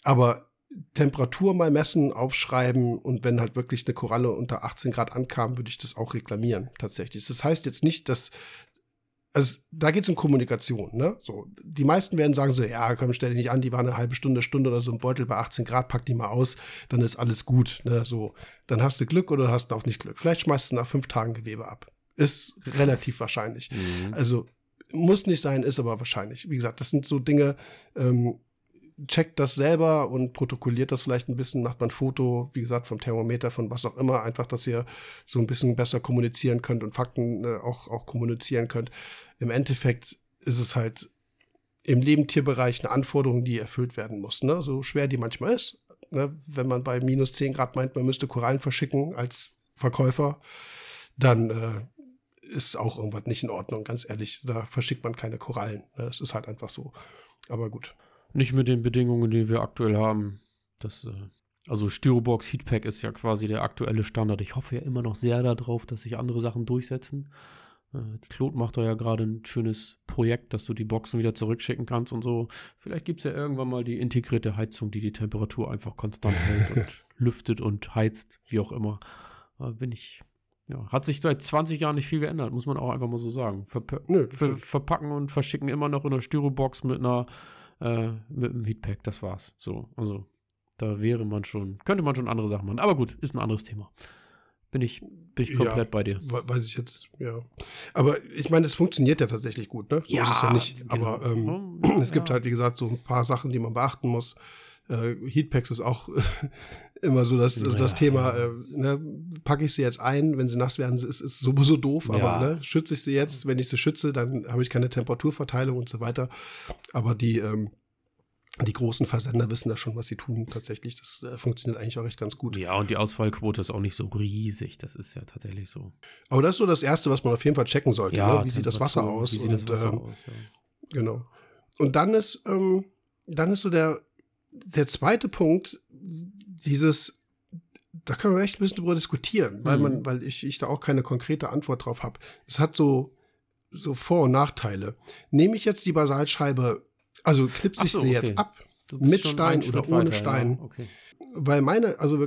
[SPEAKER 1] aber Temperatur mal messen, aufschreiben und wenn halt wirklich eine Koralle unter 18 Grad ankam, würde ich das auch reklamieren, tatsächlich. Das heißt jetzt nicht, dass, also da geht es um Kommunikation, ne? So, die meisten werden sagen so, ja, komm, stell dich nicht an, die war eine halbe Stunde, Stunde oder so im Beutel bei 18 Grad, pack die mal aus, dann ist alles gut, ne? So, dann hast du Glück oder hast du auch nicht Glück. Vielleicht schmeißt du nach fünf Tagen Gewebe ab. Ist relativ wahrscheinlich.
[SPEAKER 2] Mhm.
[SPEAKER 1] Also muss nicht sein, ist aber wahrscheinlich. Wie gesagt, das sind so Dinge, ähm, checkt das selber und protokolliert das vielleicht ein bisschen, macht man ein Foto, wie gesagt, vom Thermometer, von was auch immer, einfach, dass ihr so ein bisschen besser kommunizieren könnt und Fakten äh, auch, auch kommunizieren könnt. Im Endeffekt ist es halt im Lebendtierbereich eine Anforderung, die erfüllt werden muss. Ne? So schwer die manchmal ist. Ne? Wenn man bei minus 10 Grad meint, man müsste Korallen verschicken als Verkäufer, dann äh, ist auch irgendwas nicht in Ordnung, ganz ehrlich. Da verschickt man keine Korallen. Ne? Ist halt einfach so. Aber gut.
[SPEAKER 2] Nicht mit den Bedingungen, die wir aktuell haben. Das, äh, also Styrobox Heatpack ist ja quasi der aktuelle Standard. Ich hoffe ja immer noch sehr darauf, dass sich andere Sachen durchsetzen. Äh, Claude macht da ja gerade ein schönes Projekt, dass du die Boxen wieder zurückschicken kannst und so. Vielleicht gibt es ja irgendwann mal die integrierte Heizung, die die Temperatur einfach konstant hält und lüftet und heizt, wie auch immer. Da bin ich. Ja, hat sich seit 20 Jahren nicht viel geändert, muss man auch einfach mal so sagen. Verpa
[SPEAKER 1] Nö,
[SPEAKER 2] ver verpacken und verschicken immer noch in einer Styrobox mit einer äh, mit einem Heatpack, das war's. So, also da wäre man schon, könnte man schon andere Sachen machen. Aber gut, ist ein anderes Thema. Bin ich, bin ich
[SPEAKER 1] Ja.
[SPEAKER 2] komplett bei dir.
[SPEAKER 1] We- Weiß ich jetzt, ja. Aber ich meine, es funktioniert ja tatsächlich gut, ne? So ist es ja nicht.
[SPEAKER 2] genau.
[SPEAKER 1] Aber ähm,
[SPEAKER 2] Ja,
[SPEAKER 1] es gibt
[SPEAKER 2] ja.
[SPEAKER 1] halt, wie gesagt, so ein paar Sachen, die man beachten muss. Äh, Heatpacks ist auch immer so das, das, das
[SPEAKER 2] Ja,
[SPEAKER 1] Thema,
[SPEAKER 2] ja.
[SPEAKER 1] äh, ne, packe ich sie jetzt ein, wenn sie nass werden, ist ist sowieso doof, aber
[SPEAKER 2] Ja.
[SPEAKER 1] ne, schütze ich sie jetzt, wenn ich sie schütze, dann habe ich keine Temperaturverteilung und so weiter. Aber die, ähm, die großen Versender wissen da schon, was sie tun tatsächlich. Das äh, funktioniert eigentlich auch echt ganz gut.
[SPEAKER 2] Ja, und die Ausfallquote ist auch nicht so riesig. Das ist ja tatsächlich so.
[SPEAKER 1] Aber das ist so das Erste, was man auf jeden Fall checken sollte.
[SPEAKER 2] Ja,
[SPEAKER 1] ne? Wie sieht das Wasser aus?
[SPEAKER 2] Wie sieht das
[SPEAKER 1] Und,
[SPEAKER 2] Wasser
[SPEAKER 1] ähm,
[SPEAKER 2] aus? Ja.
[SPEAKER 1] Genau. Und dann ist, ähm, dann ist so der, der zweite Punkt, dieses, da können wir echt ein bisschen drüber diskutieren, weil
[SPEAKER 2] Mhm.
[SPEAKER 1] man, weil ich, ich da auch keine konkrete Antwort drauf habe. Es hat so, so Vor- und Nachteile. Nehme ich jetzt die Basaltscheibe, also knipse ich
[SPEAKER 2] so,
[SPEAKER 1] sie
[SPEAKER 2] okay.
[SPEAKER 1] jetzt ab, mit Stein oder
[SPEAKER 2] Schritt
[SPEAKER 1] ohne
[SPEAKER 2] weiter,
[SPEAKER 1] Stein.
[SPEAKER 2] Ja, okay.
[SPEAKER 1] weil meine, also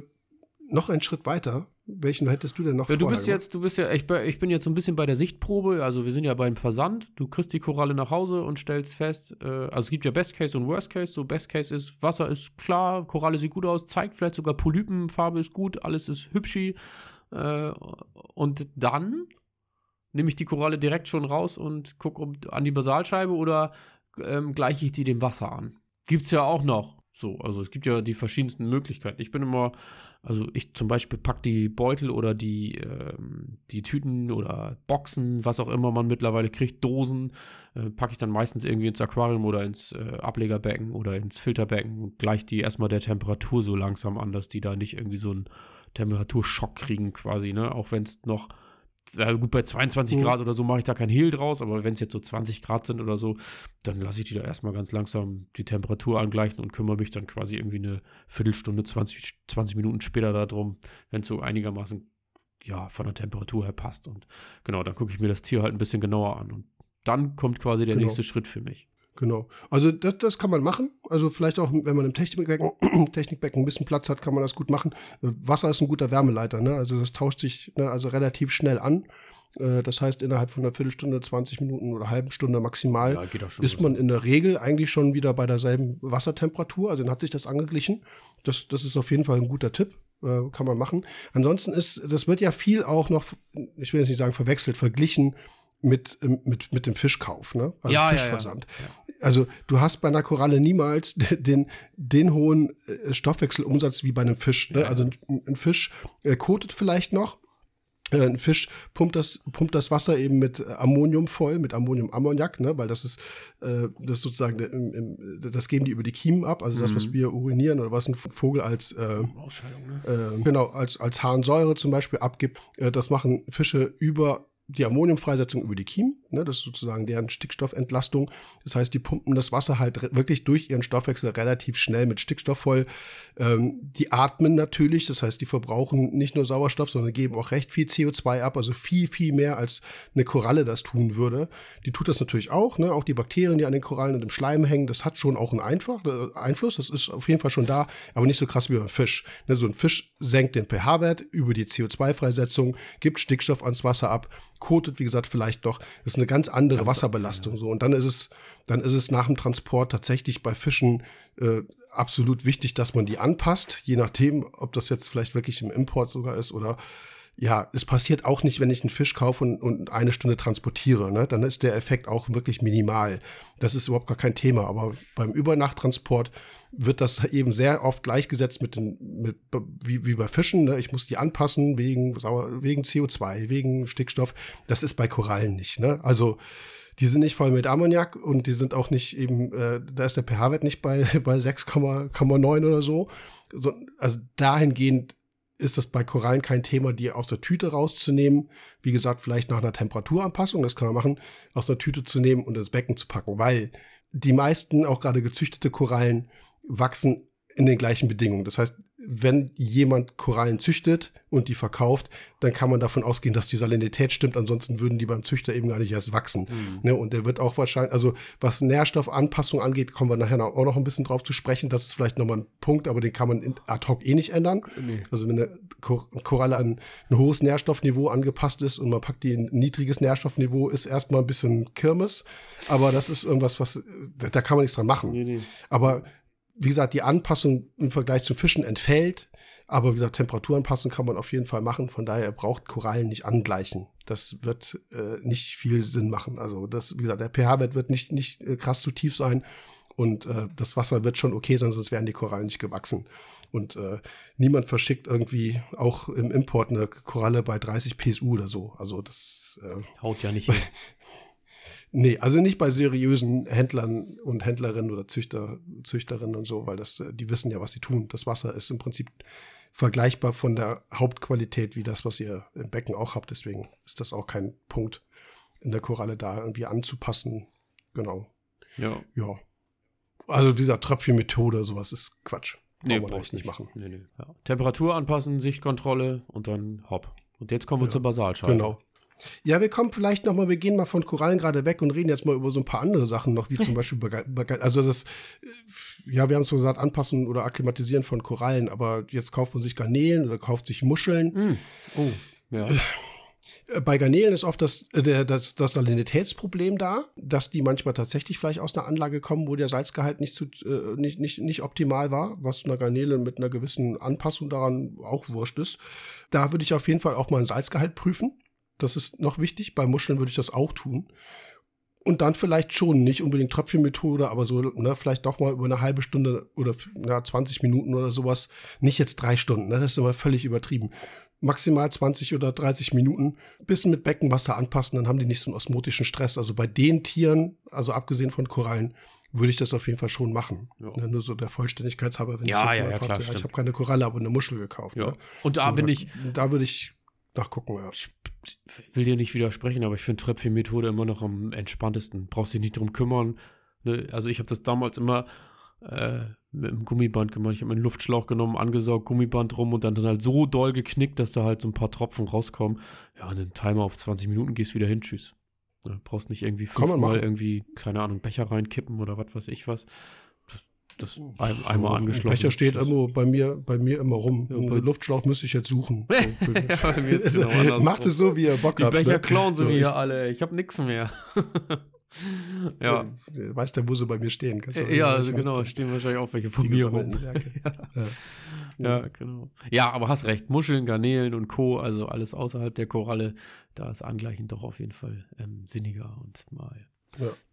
[SPEAKER 1] noch einen Schritt weiter, welchen hättest du denn noch
[SPEAKER 2] Ja, du bist
[SPEAKER 1] gemacht?
[SPEAKER 2] jetzt, du bist ja, ich, bin- ich bin jetzt so ein bisschen bei der Sichtprobe, also wir sind ja beim Versand. Du kriegst die Koralle nach Hause und stellst fest, äh, also es gibt ja Best Case und Worst Case. So Best Case ist, Wasser ist klar, Koralle sieht gut aus, zeigt vielleicht sogar Polypenfarbe ist gut, alles ist hübschi. Äh, und dann nehme ich die Koralle direkt schon raus und gucke an die Basalscheibe oder ähm, gleiche ich die dem Wasser an. Gibt's ja auch noch. So, also es gibt ja die verschiedensten Möglichkeiten. Ich bin immer, also ich zum Beispiel pack die Beutel oder die, ähm, die Tüten oder Boxen, was auch immer man mittlerweile kriegt, Dosen, äh, packe ich dann meistens irgendwie ins Aquarium oder ins äh, Ablegerbecken oder ins Filterbecken und gleich die erstmal der Temperatur so langsam an, dass die da nicht irgendwie so einen Temperaturschock kriegen quasi, ne? Auch wenn es noch gut, bei 22
[SPEAKER 1] Mhm.
[SPEAKER 2] Grad oder so mache ich da kein Hehl draus, aber wenn es jetzt so 20 Grad sind oder so, dann lasse ich die da erstmal ganz langsam die Temperatur angleichen und kümmere mich dann quasi irgendwie eine Viertelstunde, 20, 20 Minuten später darum, wenn es so einigermaßen ja, von der Temperatur her passt. Und genau, dann gucke ich mir das Tier halt ein bisschen genauer an. Und dann kommt quasi der
[SPEAKER 1] Genau.
[SPEAKER 2] nächste Schritt für mich.
[SPEAKER 1] Genau. Also das, das kann man machen. Also vielleicht auch, wenn man im Technikbecken, Technikbecken ein bisschen Platz hat, kann man das gut machen. Wasser ist ein guter Wärmeleiter, ne? Also das tauscht sich ne, also relativ schnell an. Äh, Das heißt, innerhalb von einer Viertelstunde, 20 Minuten oder halben Stunde maximal
[SPEAKER 2] schon.
[SPEAKER 1] ist man in der Regel eigentlich schon wieder bei derselben Wassertemperatur. Also dann hat sich das angeglichen. Das, das ist auf jeden Fall ein guter Tipp. Äh, kann man machen. Ansonsten ist, das wird ja viel auch noch, ich will jetzt nicht sagen verwechselt, verglichen mit, ähm, mit, mit dem Fischkauf, ne? Also
[SPEAKER 2] Ja, ja, ja.
[SPEAKER 1] Fischversand. also du hast bei einer Koralle niemals den, den hohen äh, Stoffwechselumsatz wie bei einem Fisch. Ne? Also ein, ein Fisch äh, kotet vielleicht noch. Äh, ein Fisch pumpt das, pumpt das Wasser eben mit Ammonium voll, mit Ammoniumammoniak, ne, weil das ist, äh, das ist sozusagen, im, im, das geben die über die Kiemen ab, also das, was mhm. wir urinieren oder was ein Vogel als, äh, Ausscheidung, ne? äh, genau, als, als Harnsäure zum Beispiel abgibt, äh, das machen Fische über die Ammoniumfreisetzung über die Kiemen, ne, das ist sozusagen deren Stickstoffentlastung. Das heißt, die pumpen das Wasser halt wirklich durch ihren Stoffwechsel relativ schnell mit Stickstoff voll. Ähm, die atmen natürlich, das heißt, die verbrauchen nicht nur Sauerstoff, sondern geben auch recht viel CO2 ab, also viel, viel mehr als eine Koralle das tun würde. Die tut das natürlich auch, ne, auch die Bakterien, die an den Korallen und im Schleim hängen, das hat schon auch einen Einfach, äh, Einfluss, das ist auf jeden Fall schon da, aber nicht so krass wie beim Fisch. Ne, so ein Fisch senkt den pH-Wert über die CO2-Freisetzung, gibt Stickstoff ans Wasser ab, kotet, wie gesagt, vielleicht noch. Das ist eine ganz andere ganz Wasserbelastung. So. Und dann ist es, dann ist es nach dem Transport tatsächlich bei Fischen äh, absolut wichtig, dass man die anpasst, je nachdem, ob das jetzt vielleicht wirklich im Import sogar ist oder ja, es passiert auch nicht, wenn ich einen Fisch kaufe und, und eine Stunde transportiere. Ne? Dann ist der Effekt auch wirklich minimal. Das ist überhaupt gar kein Thema. Aber beim Übernachttransport wird das eben sehr oft gleichgesetzt mit den, mit, wie, wie bei Fischen. Ne? Ich muss die anpassen wegen, wegen CO2, wegen Stickstoff. Das ist bei Korallen nicht. Ne? Also die sind nicht voll mit Ammoniak und die sind auch nicht eben, äh, da ist der pH-Wert nicht bei, bei 6,9 oder so. so. Also dahingehend ist das bei Korallen kein Thema, die aus der Tüte rauszunehmen. Wie gesagt, vielleicht nach einer Temperaturanpassung, das kann man machen, aus der Tüte zu nehmen und ins Becken zu packen, weil die meisten, auch gerade gezüchtete Korallen, wachsen in den gleichen Bedingungen. Das heißt, wenn jemand Korallen züchtet und die verkauft, dann kann man davon ausgehen, dass die Salinität stimmt. Ansonsten würden die beim Züchter eben gar nicht erst wachsen. Mhm. Ne, und der wird auch wahrscheinlich, also was Nährstoffanpassung angeht, kommen wir nachher auch noch ein bisschen drauf zu sprechen. Das ist vielleicht nochmal ein Punkt, aber den kann man ad hoc eh nicht ändern. Nee. Also wenn eine Koralle an ein hohes Nährstoffniveau angepasst ist und man packt die in ein niedriges Nährstoffniveau, ist erstmal ein bisschen Kirmes. Aber das ist irgendwas, was, da kann man nichts dran machen. Nee, nee. Aber wie gesagt, die Anpassung im Vergleich zu Fischen entfällt. Aber wie gesagt, Temperaturanpassung kann man auf jeden Fall machen. Von daher braucht Korallen nicht angleichen. Das wird äh, nicht viel Sinn machen. Also das, wie gesagt, der pH-Wert wird nicht, nicht äh, krass zu tief sein. Und äh, das Wasser wird schon okay sein, sonst wären die Korallen nicht gewachsen. Und äh, niemand verschickt irgendwie auch im Import eine Koralle bei 30 PSU oder so. Also das
[SPEAKER 2] äh, haut ja nicht hin.
[SPEAKER 1] Nee, also nicht bei seriösen Händlern und Händlerinnen oder Züchter, Züchterinnen und so, weil das, äh, die wissen ja, was sie tun. Das Wasser ist im Prinzip vergleichbar von der Hauptqualität wie das, was ihr im Becken auch habt. Deswegen ist das auch kein Punkt in der Koralle da irgendwie anzupassen. Genau.
[SPEAKER 2] Ja.
[SPEAKER 1] Ja. Also dieser Tröpfchenmethode, sowas ist Quatsch.
[SPEAKER 2] Nee, brauche ich nicht machen. Nee, nee. Ja. Temperatur anpassen, Sichtkontrolle und dann hopp. Und jetzt kommen wir ja, zur Basalschale.
[SPEAKER 1] Genau. Ja, wir kommen vielleicht noch mal, wir gehen mal von Korallen gerade weg und reden jetzt mal über so ein paar andere Sachen noch, wie zum Beispiel, also das, äh, ja, wir haben es so gesagt, Anpassen oder Akklimatisieren von Korallen, aber jetzt kauft man sich Garnelen oder kauft sich Muscheln. Mm.
[SPEAKER 2] Oh, ja.
[SPEAKER 1] Äh, bei Garnelen ist oft das, äh, das, das Salinitätsproblem da, dass die manchmal tatsächlich vielleicht aus einer Anlage kommen, wo der Salzgehalt nicht, zu, nicht, nicht, nicht optimal war, was einer Garnele mit einer gewissen Anpassung daran auch wurscht ist. Da würde ich auf jeden Fall auch mal ein Salzgehalt prüfen. Das ist noch wichtig. Bei Muscheln würde ich das auch tun. Und dann vielleicht schon, nicht unbedingt Tröpfchenmethode, aber so, ne, vielleicht doch mal über eine halbe Stunde oder na, 20 Minuten oder sowas. Nicht jetzt drei Stunden, ne, das ist immer völlig übertrieben. Maximal 20 oder 30 Minuten. Bisschen mit Beckenwasser anpassen, dann haben die nicht so einen osmotischen Stress. Also bei den Tieren, also abgesehen von Korallen, würde ich das auf jeden Fall schon machen. Ja. Ne, nur so der Vollständigkeitshalber, wenn
[SPEAKER 2] ja,
[SPEAKER 1] ich
[SPEAKER 2] jetzt ja, ja, klar,
[SPEAKER 1] ja, ich habe keine Koralle, aber eine Muschel gekauft.
[SPEAKER 2] Ja. Ne? Und da so, bin ich.
[SPEAKER 1] Da würde ich nachgucken, ja. Ich
[SPEAKER 2] will dir nicht widersprechen, aber ich finde Tröpfchenmethode immer noch am entspanntesten. Brauchst dich nicht drum kümmern. Ne? Also ich habe das damals immer äh, mit einem Gummiband gemacht. Ich habe einen Luftschlauch genommen, angesaugt, Gummiband rum und dann, dann halt so doll geknickt, dass da halt so ein paar Tropfen rauskommen. Ja, und den Timer auf 20 Minuten gehst wieder hin, tschüss. Ne? Brauchst nicht irgendwie fünfmal irgendwie, keine Ahnung, Becher reinkippen oder was weiß ich was das ein, einmal angeschlossen.
[SPEAKER 1] Becher steht immer bei mir, bei mir immer rum. Ja, Einen Luftschlauch müsste ich jetzt suchen. So, ja, bei mir ist genau Macht es so, wie ihr Bock
[SPEAKER 2] Die
[SPEAKER 1] habt.
[SPEAKER 2] Die Becher ne? klauen sie so, mir hier alle. Ich habe nichts mehr. ja.
[SPEAKER 1] Weißt du, wo sie bei mir stehen?
[SPEAKER 2] ja, also genau, stehen wahrscheinlich auch welche von mir rum. ja. ja. genau. Ja, aber hast recht. Muscheln, Garnelen und Co., also alles außerhalb der Koralle, da ist Angleichen doch auf jeden Fall ähm, sinniger und mal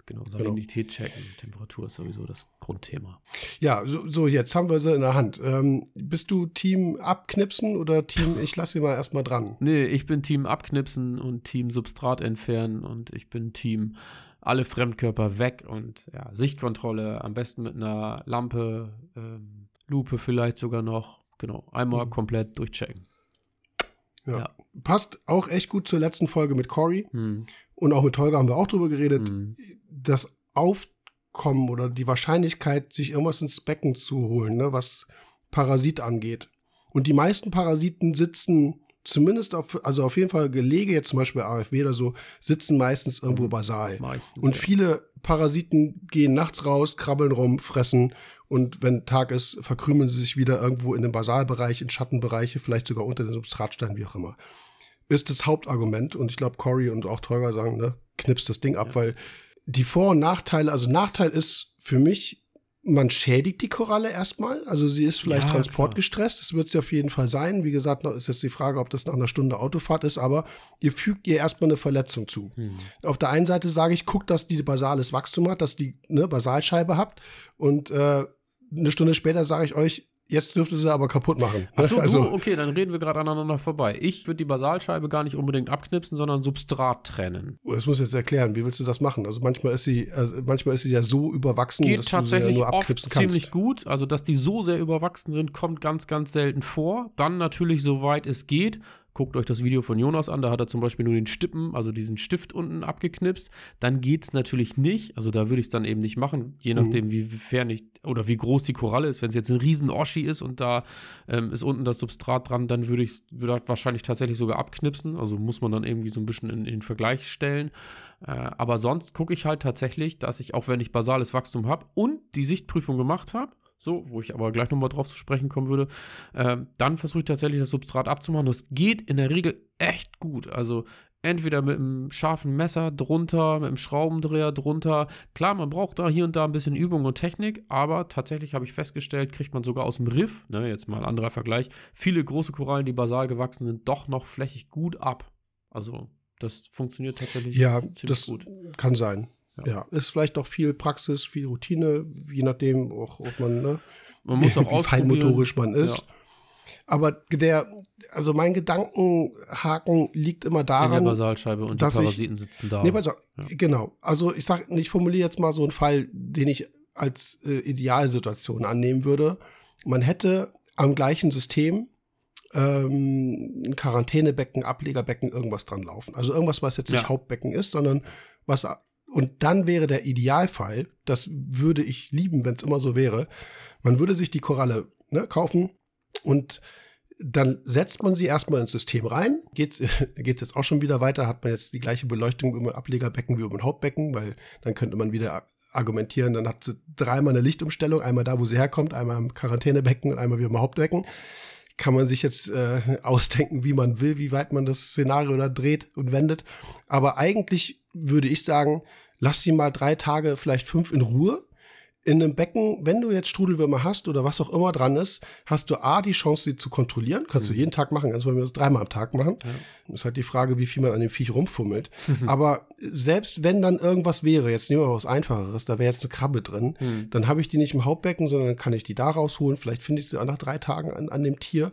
[SPEAKER 2] Genau, Salinität checken, Temperatur ist sowieso das Grundthema.
[SPEAKER 1] Ja, so, so jetzt haben wir sie in der Hand. Ähm, bist du Team abknipsen oder Team, ich lasse sie mal erstmal dran?
[SPEAKER 2] Nee, ich bin Team abknipsen und Team Substrat entfernen und ich bin Team alle Fremdkörper weg und ja, Sichtkontrolle am besten mit einer Lampe, ähm, Lupe vielleicht sogar noch. Genau, einmal mhm. komplett durchchecken.
[SPEAKER 1] Ja. ja. Passt auch echt gut zur letzten Folge mit Cory. Mhm. Und auch mit Holger haben wir auch drüber geredet. Mhm. Das Aufkommen oder die Wahrscheinlichkeit, sich irgendwas ins Becken zu holen, ne, was Parasit angeht. Und die meisten Parasiten sitzen zumindest auf, also auf jeden Fall Gelege, jetzt zum Beispiel AFW oder so, sitzen meistens irgendwo mhm. basal. Meistens, und viele Parasiten gehen nachts raus, krabbeln rum, fressen und wenn Tag ist, verkrümeln sie sich wieder irgendwo in den Basalbereich, in Schattenbereiche, vielleicht sogar unter den Substratsteinen, wie auch immer. Ist das Hauptargument und ich glaube, Cory und auch Teuger sagen, ne, knipst das Ding ab, ja. weil die Vor- und Nachteile, also Nachteil ist für mich, man schädigt die Koralle erstmal. Also sie ist vielleicht ja, transportgestresst. Das wird sie auf jeden Fall sein. Wie gesagt, ist jetzt die Frage, ob das nach einer Stunde Autofahrt ist, aber ihr fügt ihr erstmal eine Verletzung zu. Hm. Auf der einen Seite sage ich, guckt, dass die basales Wachstum hat, dass die eine Basalscheibe habt. Und äh, eine Stunde später sage ich euch, Jetzt dürfte sie aber kaputt machen.
[SPEAKER 2] Achso, also, okay, dann reden wir gerade aneinander vorbei. Ich würde die Basalscheibe gar nicht unbedingt abknipsen, sondern Substrat trennen.
[SPEAKER 1] Das muss ich jetzt erklären. Wie willst du das machen? Also manchmal ist sie, also manchmal ist sie ja so überwachsen,
[SPEAKER 2] Geht dass tatsächlich du sie ja nur abknipsen oft kannst. ziemlich gut. Also dass die so sehr überwachsen sind, kommt ganz, ganz selten vor. Dann natürlich, soweit es geht, Guckt euch das Video von Jonas an, da hat er zum Beispiel nur den Stippen, also diesen Stift unten abgeknipst. Dann geht es natürlich nicht, also da würde ich es dann eben nicht machen, je mhm. nachdem, wie fern ich oder wie groß die Koralle ist. Wenn es jetzt ein riesen Oschi ist und da ähm, ist unten das Substrat dran, dann würde ich es würd wahrscheinlich tatsächlich sogar abknipsen. Also muss man dann irgendwie so ein bisschen in, in den Vergleich stellen. Äh, aber sonst gucke ich halt tatsächlich, dass ich, auch wenn ich basales Wachstum habe und die Sichtprüfung gemacht habe, so, wo ich aber gleich nochmal drauf zu sprechen kommen würde, äh, dann versuche ich tatsächlich das Substrat abzumachen. Das geht in der Regel echt gut. Also entweder mit einem scharfen Messer drunter, mit einem Schraubendreher drunter. Klar, man braucht da hier und da ein bisschen Übung und Technik, aber tatsächlich habe ich festgestellt, kriegt man sogar aus dem Riff, ne, jetzt mal ein anderer Vergleich, viele große Korallen, die basal gewachsen sind, doch noch flächig gut ab. Also das funktioniert tatsächlich
[SPEAKER 1] ja, ziemlich das gut. Kann sein. Ja. ja. ist vielleicht auch viel Praxis, viel Routine, je nachdem, auch, ob man, ne,
[SPEAKER 2] man muss auch
[SPEAKER 1] wie feinmotorisch man ist. Ja. Aber der, also mein Gedankenhaken liegt immer daran. In
[SPEAKER 2] der Basalscheibe und die Parasiten ich, sitzen da.
[SPEAKER 1] Nee, also, ja. Genau. Also ich sag, ich formuliere jetzt mal so einen Fall, den ich als äh, Idealsituation annehmen würde. Man hätte am gleichen System ähm, ein Quarantänebecken, Ablegerbecken, irgendwas dran laufen. Also irgendwas, was jetzt nicht ja. Hauptbecken ist, sondern was und dann wäre der Idealfall, das würde ich lieben, wenn es immer so wäre, man würde sich die Koralle ne, kaufen und dann setzt man sie erstmal ins System rein. Geht es jetzt auch schon wieder weiter, hat man jetzt die gleiche Beleuchtung über Ablegerbecken wie über ein Hauptbecken, weil dann könnte man wieder argumentieren, dann hat sie dreimal eine Lichtumstellung, einmal da, wo sie herkommt, einmal im Quarantänebecken und einmal wie im Hauptbecken. Kann man sich jetzt äh, ausdenken, wie man will, wie weit man das Szenario da dreht und wendet. Aber eigentlich würde ich sagen, lass sie mal drei Tage, vielleicht fünf in Ruhe. In einem Becken, wenn du jetzt Strudelwürmer hast oder was auch immer dran ist, hast du A, die Chance, sie zu kontrollieren. Kannst mhm. du jeden Tag machen, also wenn wir das dreimal am Tag machen. Ja. Ist halt die Frage, wie viel man an dem Viech rumfummelt. Aber selbst wenn dann irgendwas wäre, jetzt nehmen wir mal was Einfacheres, da wäre jetzt eine Krabbe drin, mhm. dann habe ich die nicht im Hauptbecken, sondern dann kann ich die da rausholen. Vielleicht finde ich sie auch nach drei Tagen an, an dem Tier.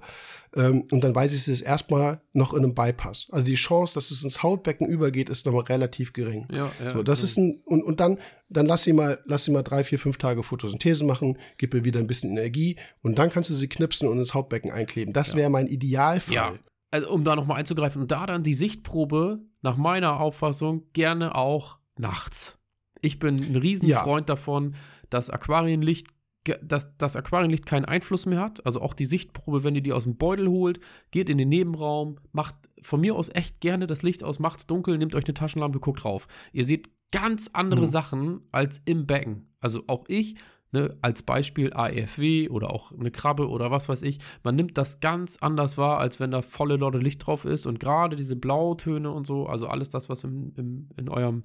[SPEAKER 1] Ähm, und dann weiß ich, es ist erstmal noch in einem Bypass. Also die Chance, dass es ins Hautbecken übergeht, ist nochmal relativ gering. Ja, ja, so, das ja. ist ein, und, und dann, dann lass sie mal, lass sie mal drei, vier, fünf Tage Photosynthese machen, gib ihr wieder ein bisschen Energie und dann kannst du sie knipsen und ins Hautbecken einkleben. Das ja. wäre mein Idealfall. Ja.
[SPEAKER 2] Also, um da nochmal einzugreifen und da dann die Sichtprobe nach meiner Auffassung gerne auch nachts. Ich bin ein Riesenfreund ja. davon, dass Aquarienlicht dass das Aquarienlicht keinen Einfluss mehr hat. Also auch die Sichtprobe, wenn ihr die aus dem Beutel holt, geht in den Nebenraum, macht von mir aus echt gerne das Licht aus, macht's dunkel, nehmt euch eine Taschenlampe, guckt drauf. Ihr seht ganz andere mhm. Sachen als im Becken. Also auch ich ne, als Beispiel AFW oder auch eine Krabbe oder was weiß ich, man nimmt das ganz anders wahr, als wenn da volle Lotte Licht drauf ist und gerade diese Blautöne und so, also alles das, was im, im, in eurem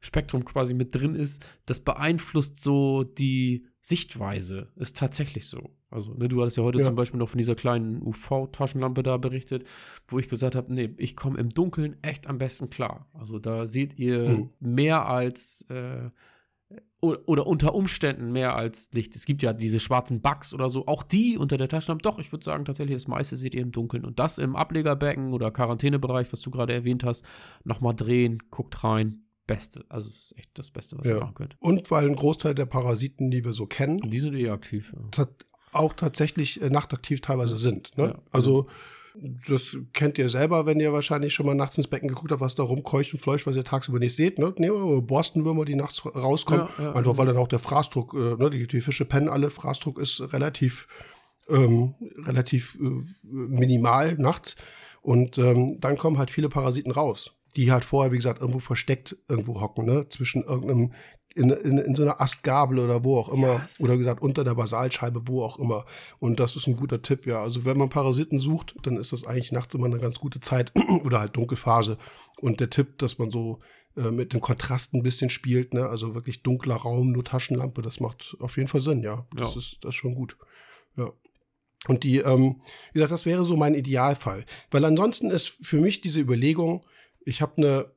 [SPEAKER 2] Spektrum quasi mit drin ist, das beeinflusst so die Sichtweise. Ist tatsächlich so. Also, ne, du hattest ja heute ja. zum Beispiel noch von dieser kleinen UV-Taschenlampe da berichtet, wo ich gesagt habe, nee, ich komme im Dunkeln echt am besten klar. Also da seht ihr hm. mehr als äh, oder unter Umständen mehr als Licht. Es gibt ja diese schwarzen Bugs oder so, auch die unter der Taschenlampe. Doch, ich würde sagen, tatsächlich das meiste seht ihr im Dunkeln. Und das im Ablegerbecken oder Quarantänebereich, was du gerade erwähnt hast, nochmal drehen, guckt rein. Beste. Also ist echt das Beste, was ja. ihr machen könnt.
[SPEAKER 1] Und weil ein Großteil der Parasiten, die wir so kennen,
[SPEAKER 2] die sind eh aktiv.
[SPEAKER 1] Ja. Auch tatsächlich äh, nachtaktiv teilweise sind. Ne? Ja. Also das kennt ihr selber, wenn ihr wahrscheinlich schon mal nachts ins Becken geguckt habt, was da rumkeucht und fleucht, was ihr tagsüber nicht seht. Ne? Nehmen wir mal Borstenwürmer, die nachts rauskommen. Ja, ja, einfach weil dann auch der Fraßdruck, äh, ne? die, die, Fische pennen alle, Fraßdruck ist relativ, ähm, relativ äh, minimal nachts. Und ähm, dann kommen halt viele Parasiten raus die halt vorher, wie gesagt, irgendwo versteckt irgendwo hocken, ne? Zwischen irgendeinem, in, in, in so einer Astgabel oder wo auch immer. Ja, oder gesagt, unter der Basalscheibe, wo auch immer. Und das ist ein guter Tipp, ja. Also wenn man Parasiten sucht, dann ist das eigentlich nachts immer eine ganz gute Zeit oder halt Dunkelphase. Und der Tipp, dass man so äh, mit dem Kontrast ein bisschen spielt, ne? Also wirklich dunkler Raum, nur Taschenlampe, das macht auf jeden Fall Sinn, ja. Das ja. ist das ist schon gut. Ja. Und die, ähm, wie gesagt, das wäre so mein Idealfall. Weil ansonsten ist für mich diese Überlegung, ich habe eine,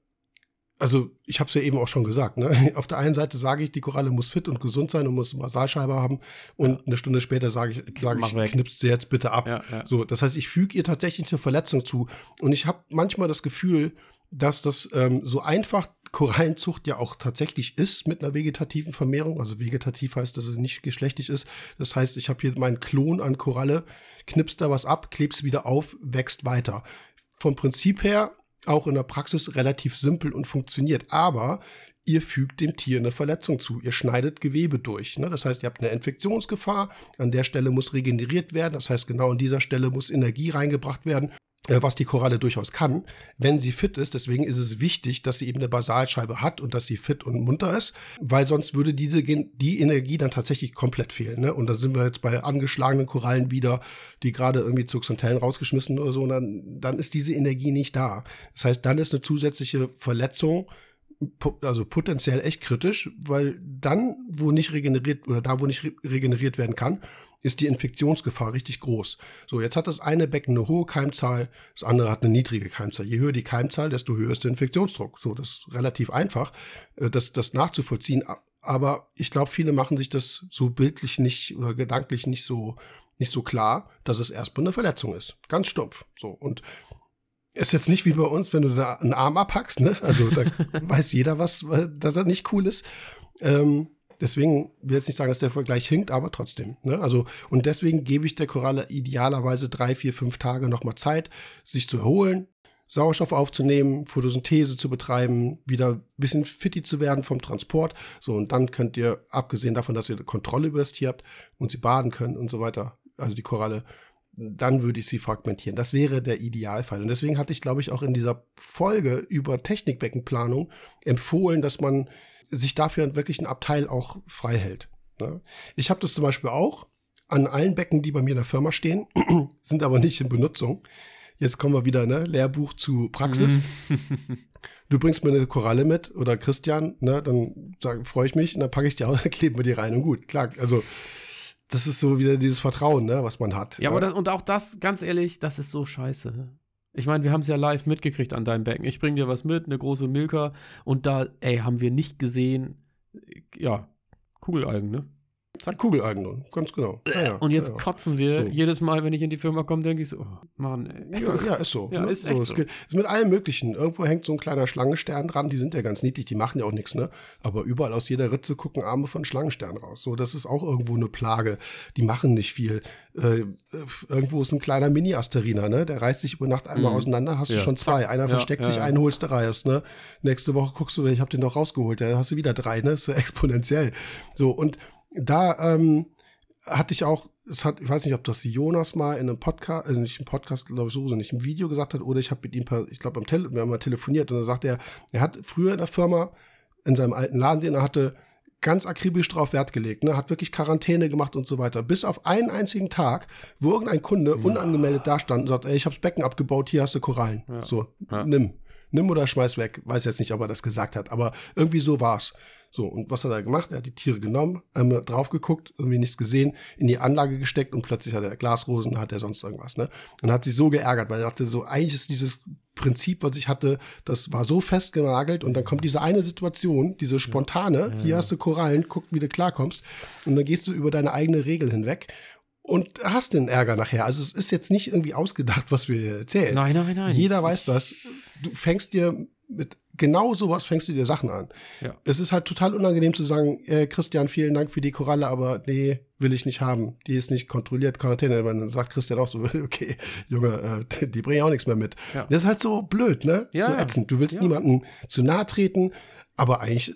[SPEAKER 1] also ich habe es ja eben auch schon gesagt, ne? auf der einen Seite sage ich, die Koralle muss fit und gesund sein und muss Masalscheibe haben und ja. eine Stunde später sage ich, sage ich, knipst sie jetzt bitte ab. Ja, ja. So, das heißt, ich füge ihr tatsächlich eine Verletzung zu und ich habe manchmal das Gefühl, dass das ähm, so einfach Korallenzucht ja auch tatsächlich ist mit einer vegetativen Vermehrung. Also vegetativ heißt, dass es nicht geschlechtlich ist. Das heißt, ich habe hier meinen Klon an Koralle, knipst da was ab, klebst wieder auf, wächst weiter. Vom Prinzip her auch in der Praxis relativ simpel und funktioniert. Aber ihr fügt dem Tier eine Verletzung zu. Ihr schneidet Gewebe durch. Ne? Das heißt, ihr habt eine Infektionsgefahr. An der Stelle muss regeneriert werden. Das heißt, genau an dieser Stelle muss Energie reingebracht werden. Äh, was die Koralle durchaus kann, wenn sie fit ist. Deswegen ist es wichtig, dass sie eben eine Basalscheibe hat und dass sie fit und munter ist, weil sonst würde diese die Energie dann tatsächlich komplett fehlen. Ne? Und da sind wir jetzt bei angeschlagenen Korallen wieder, die gerade irgendwie zu Xanthellen rausgeschmissen oder so, und dann, dann ist diese Energie nicht da. Das heißt, dann ist eine zusätzliche Verletzung also potenziell echt kritisch, weil dann, wo nicht regeneriert oder da, wo nicht regeneriert werden kann, ist die Infektionsgefahr richtig groß. So, jetzt hat das eine Becken eine hohe Keimzahl, das andere hat eine niedrige Keimzahl. Je höher die Keimzahl, desto höher ist der Infektionsdruck. So, das ist relativ einfach, äh, das, das nachzuvollziehen. Aber ich glaube, viele machen sich das so bildlich nicht oder gedanklich nicht so, nicht so klar, dass es erstmal eine Verletzung ist. Ganz stumpf. So, und ist jetzt nicht wie bei uns, wenn du da einen Arm abhackst, ne? Also da weiß jeder was, dass er nicht cool ist. Ähm, Deswegen will ich jetzt nicht sagen, dass der Vergleich hinkt, aber trotzdem. Ne? Also, und deswegen gebe ich der Koralle idealerweise drei, vier, fünf Tage nochmal Zeit, sich zu erholen, Sauerstoff aufzunehmen, Photosynthese zu betreiben, wieder ein bisschen fitti zu werden vom Transport. So, und dann könnt ihr, abgesehen davon, dass ihr Kontrolle über das Tier habt und sie baden können und so weiter, also die Koralle, dann würde ich sie fragmentieren. Das wäre der Idealfall. Und deswegen hatte ich, glaube ich, auch in dieser Folge über Technikbeckenplanung empfohlen, dass man sich dafür wirklich ein Abteil auch frei hält. Ne? Ich habe das zum Beispiel auch an allen Becken, die bei mir in der Firma stehen, sind aber nicht in Benutzung. Jetzt kommen wir wieder, ne? Lehrbuch zu Praxis. Mhm. du bringst mir eine Koralle mit oder Christian, ne? Dann freue ich mich und dann packe ich die auch, dann kleben wir die rein und gut. Klar, also das ist so wieder dieses Vertrauen, ne, was man hat.
[SPEAKER 2] Ja, aber das, und auch das, ganz ehrlich, das ist so scheiße. Ich meine, wir haben es ja live mitgekriegt an deinem Becken. Ich bringe dir was mit, eine große Milka. Und da, ey, haben wir nicht gesehen, ja, Kugelalgen, ne?
[SPEAKER 1] Zack. Kugeleignung, ganz genau.
[SPEAKER 2] Ja, ja, und jetzt ja, kotzen wir. So. Jedes Mal, wenn ich in die Firma komme, denke ich so, oh, Mann,
[SPEAKER 1] ey. Ja, ist so.
[SPEAKER 2] Ja, ne? ist echt so.
[SPEAKER 1] so. Es ist mit allem Möglichen. Irgendwo hängt so ein kleiner Schlangenstern dran, die sind ja ganz niedlich, die machen ja auch nichts, ne? Aber überall aus jeder Ritze gucken Arme von Schlangenstern raus. So, das ist auch irgendwo eine Plage. Die machen nicht viel. Äh, irgendwo ist ein kleiner Mini-Asteriner, ne? Der reißt sich über Nacht einmal mhm. auseinander, hast du schon zwei. Einer versteckt sich, einen holst du raus, ne? Nächste Woche guckst du, ich hab den noch rausgeholt, da hast du wieder drei, ne? Das ist ja exponentiell. So, und da, ähm, hatte ich auch, es hat, ich weiß nicht, ob das Jonas mal in einem Podcast, äh, nicht im Podcast, glaube ich, so, so nicht im Video gesagt hat, oder ich habe mit ihm, per, ich glaube, am Tele wir haben mal telefoniert und dann sagt er, er hat früher in der Firma, in seinem alten Laden, den er hatte, ganz akribisch drauf Wert gelegt, ne? hat wirklich Quarantäne gemacht und so weiter. Bis auf einen einzigen Tag, wo irgendein Kunde unangemeldet dastand und sagt, ey, ich hab's Becken abgebaut, hier hast du Korallen.
[SPEAKER 2] Ja.
[SPEAKER 1] So,
[SPEAKER 2] Ja.
[SPEAKER 1] nimm. Nimm oder schmeiß weg. Weiß jetzt nicht, ob er das gesagt hat, aber irgendwie so war's. So, und was hat er gemacht? Er hat die Tiere genommen, einmal drauf geguckt, irgendwie nichts gesehen, in die Anlage gesteckt und plötzlich hat er Glasrosen, hat er sonst irgendwas, ne? Und hat sich so geärgert, weil er dachte, so, eigentlich ist dieses Prinzip, was ich hatte, das war so festgenagelt und dann kommt diese eine Situation, diese spontane, hier hast du Korallen, guck, wie du klarkommst und dann gehst du über deine eigene Regel hinweg und hast den Ärger nachher. Also es ist jetzt nicht irgendwie ausgedacht, was wir erzählen.
[SPEAKER 2] Nein, nein, nein.
[SPEAKER 1] Jeder weiß das. Du fängst dir mit genau sowas fängst du dir Sachen an.
[SPEAKER 2] Ja.
[SPEAKER 1] Es ist halt total unangenehm zu sagen, äh, Christian, vielen Dank für die Koralle, aber nee, will ich nicht haben. Die ist nicht kontrolliert, Quarantäne. Dann sagt Christian auch so, okay, Junge, äh, die bringen auch nichts mehr mit.
[SPEAKER 2] Ja.
[SPEAKER 1] Das ist halt so blöd, ne?
[SPEAKER 2] Ja,
[SPEAKER 1] so ätzend. Du willst
[SPEAKER 2] Ja.
[SPEAKER 1] niemandem zu nahe treten, aber eigentlich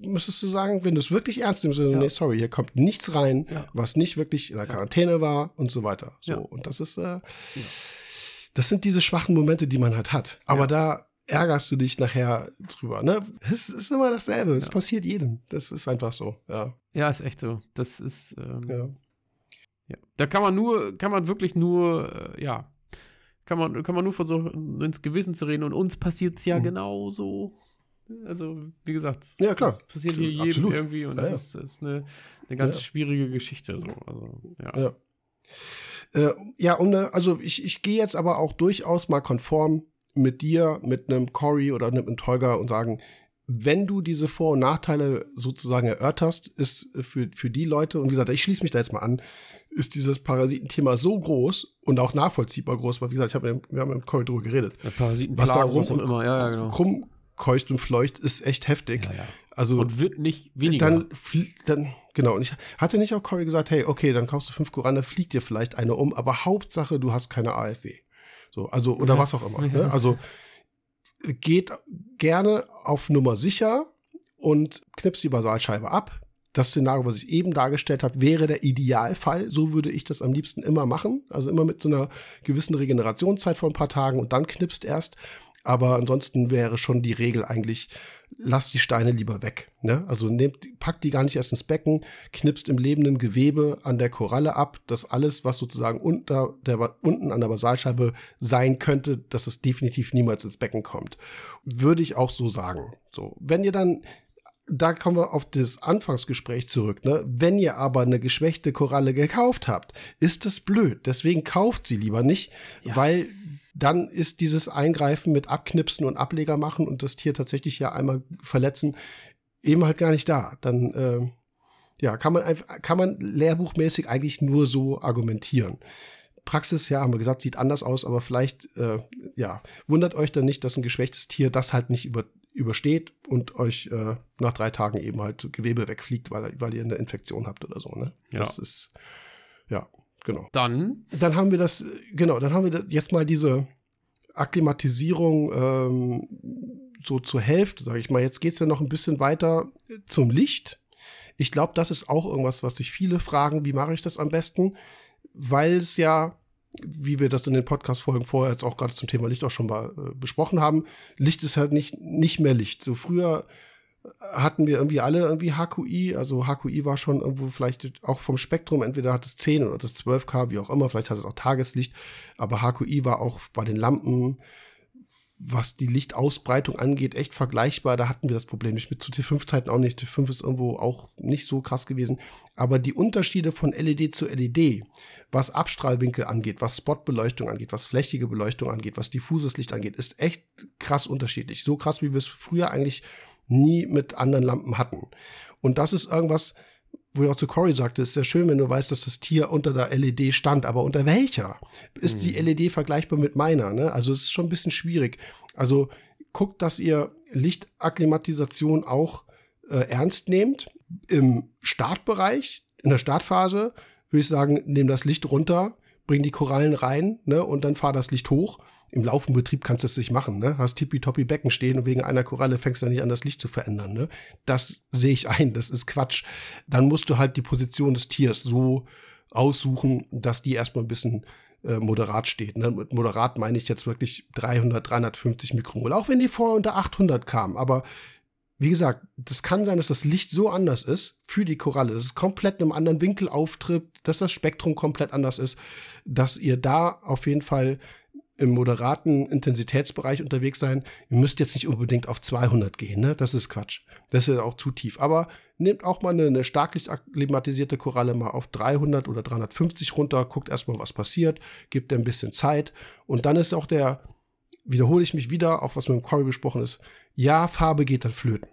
[SPEAKER 1] müsstest du sagen, wenn du es wirklich ernst nimmst,
[SPEAKER 2] Ja.
[SPEAKER 1] nee, sorry, hier kommt nichts rein,
[SPEAKER 2] Ja.
[SPEAKER 1] was nicht wirklich in der Quarantäne war und so weiter. So, und das ist, äh, das sind diese schwachen Momente, die man halt hat. Aber da ärgerst du dich nachher drüber, ne? Es ist immer dasselbe. Es passiert jedem. Das ist einfach so, ja.
[SPEAKER 2] Ja, ist echt so. Das ist, ähm,
[SPEAKER 1] ja.
[SPEAKER 2] ja. Da kann man nur, kann man wirklich nur, äh, ja, kann man, kann man nur versuchen, ins Gewissen zu reden und uns passiert es ja
[SPEAKER 1] Mhm.
[SPEAKER 2] genauso. Also, wie gesagt,
[SPEAKER 1] Ja, klar.
[SPEAKER 2] das passiert hier jedem
[SPEAKER 1] Absolut.
[SPEAKER 2] irgendwie und
[SPEAKER 1] Ja,
[SPEAKER 2] das ist, das ist eine, eine ganz
[SPEAKER 1] Ja.
[SPEAKER 2] schwierige Geschichte so. Also, ja.
[SPEAKER 1] Ja. Äh, ja, und äh, also ich, ich gehe jetzt aber auch durchaus mal konform mit dir, mit einem Cory oder einem Tolga und sagen, wenn du diese Vor- und Nachteile sozusagen erörterst, ist für, für die Leute, und wie gesagt, ich schließe mich da jetzt mal an, ist dieses Parasitenthema so groß und auch nachvollziehbar groß, weil wie gesagt, ich hab, wir haben Cory drüber geredet.
[SPEAKER 2] Ja, Parasiten,
[SPEAKER 1] Was da rum
[SPEAKER 2] immer, ja, ja, genau.
[SPEAKER 1] Krumm, keucht und fleucht ist echt heftig.
[SPEAKER 2] Ja, ja.
[SPEAKER 1] Also
[SPEAKER 2] Und wird nicht weniger.
[SPEAKER 1] dann, dann, genau. Und ich hatte nicht auch Cory gesagt, hey, okay, dann kaufst du fünf Koraner, fliegt dir vielleicht eine um, aber Hauptsache, du hast keine AfW. So, also, oder
[SPEAKER 2] Ja.
[SPEAKER 1] was auch immer. Ne? Also, geht gerne auf Nummer sicher und knipst die Basalscheibe ab. Das Szenario, was ich eben dargestellt habe, wäre der Idealfall. So würde ich das am liebsten immer machen. Also immer mit so einer gewissen Regenerationszeit von ein paar Tagen und dann knipst erst. Aber ansonsten wäre schon die Regel eigentlich, lasst die Steine lieber weg. Ne? Also nehmt, packt die gar nicht erst ins Becken, knipst im lebenden Gewebe an der Koralle ab, dass alles, was sozusagen unter der, unten an der Basalscheibe sein könnte, dass es definitiv niemals ins Becken kommt. Würde ich auch so sagen. So, wenn ihr dann da kommen wir auf das Anfangsgespräch zurück. Ne? Wenn ihr aber eine geschwächte Koralle gekauft habt, ist das blöd. Deswegen kauft sie lieber nicht, weil dann ist dieses Eingreifen mit Abknipsen und Ableger machen und das Tier tatsächlich ja einmal verletzen eben halt gar nicht da. Dann äh, ja, kann man einfach, kann man lehrbuchmäßig eigentlich nur so argumentieren. Praxis, ja, haben wir gesagt, sieht anders aus, aber vielleicht, äh, ja, wundert euch dann nicht, dass ein geschwächtes Tier das halt nicht über, übersteht und euch äh, nach drei Tagen eben halt Gewebe wegfliegt, weil, weil ihr eine Infektion habt oder so, ne?
[SPEAKER 2] Ja.
[SPEAKER 1] Das ist, ja, genau.
[SPEAKER 2] Dann,
[SPEAKER 1] Dann haben wir das, genau, dann haben wir da- jetzt mal diese Akklimatisierung ähm, so zur Hälfte, sage ich mal. Jetzt geht's ja noch ein bisschen weiter äh, zum Licht. Ich glaube, das ist auch irgendwas, was sich viele fragen, wie mache ich das am besten? Weil es ja, wie wir das in den Podcast-Folgen vorher jetzt auch gerade zum Thema Licht auch schon mal äh, besprochen haben, Licht ist halt nicht, nicht mehr Licht. So früher hatten wir irgendwie alle irgendwie HQI, also HQI war schon irgendwo vielleicht auch vom Spektrum, entweder hat es 10 oder das 12K, wie auch immer, vielleicht hat es auch Tageslicht, aber HQI war auch bei den Lampen, was die Lichtausbreitung angeht, echt vergleichbar. Da hatten wir das Problem nicht mit zu T5-Zeiten auch nicht. T5 ist irgendwo auch nicht so krass gewesen. Aber die Unterschiede von LED zu LED, was Abstrahlwinkel angeht, was Spotbeleuchtung angeht, was flächige Beleuchtung angeht, was diffuses Licht angeht, ist echt krass unterschiedlich. So krass, wie wir es früher eigentlich nie mit anderen Lampen hatten. Und das ist irgendwas, wo ich auch zu Cory sagte, ist sehr schön, wenn du weißt, dass das Tier unter der LED stand, aber unter welcher? Ist die LED vergleichbar mit meiner? Ne? Also es ist schon ein bisschen schwierig. Also guckt, dass ihr Lichtakklimatisation auch äh, ernst nehmt. Im Startbereich, in der Startphase, würde ich sagen, nehm das Licht runter, bring die Korallen rein ne, und dann fahr das Licht hoch. Im laufenden Betrieb kannst du das nicht machen. Ne? Hast tippitoppi Becken stehen und wegen einer Koralle fängst du nicht an, das Licht zu verändern. Ne? Das sehe ich ein, das ist Quatsch. Dann musst du halt die Position des Tiers so aussuchen, dass die erstmal ein bisschen äh, moderat steht. Ne? Mit moderat meine ich jetzt wirklich 300, 350 Mikromol, auch wenn die vorher unter 800 kamen. Aber wie gesagt, das kann sein, dass das Licht so anders ist für die Koralle, dass es komplett in einem anderen Winkel auftritt, dass das Spektrum komplett anders ist, dass ihr da auf jeden Fall im moderaten Intensitätsbereich unterwegs sein. Ihr müsst jetzt nicht unbedingt auf 200 gehen, ne? Das ist Quatsch. Das ist auch zu tief. Aber nehmt auch mal eine, eine starklichtakklimatisierte Koralle mal auf 300 oder 350 runter, guckt erstmal, was passiert, gebt ein bisschen Zeit. Und dann ist auch der, wiederhole ich mich wieder, auch was mit dem Cory besprochen ist, ja, Farbe geht dann flöten.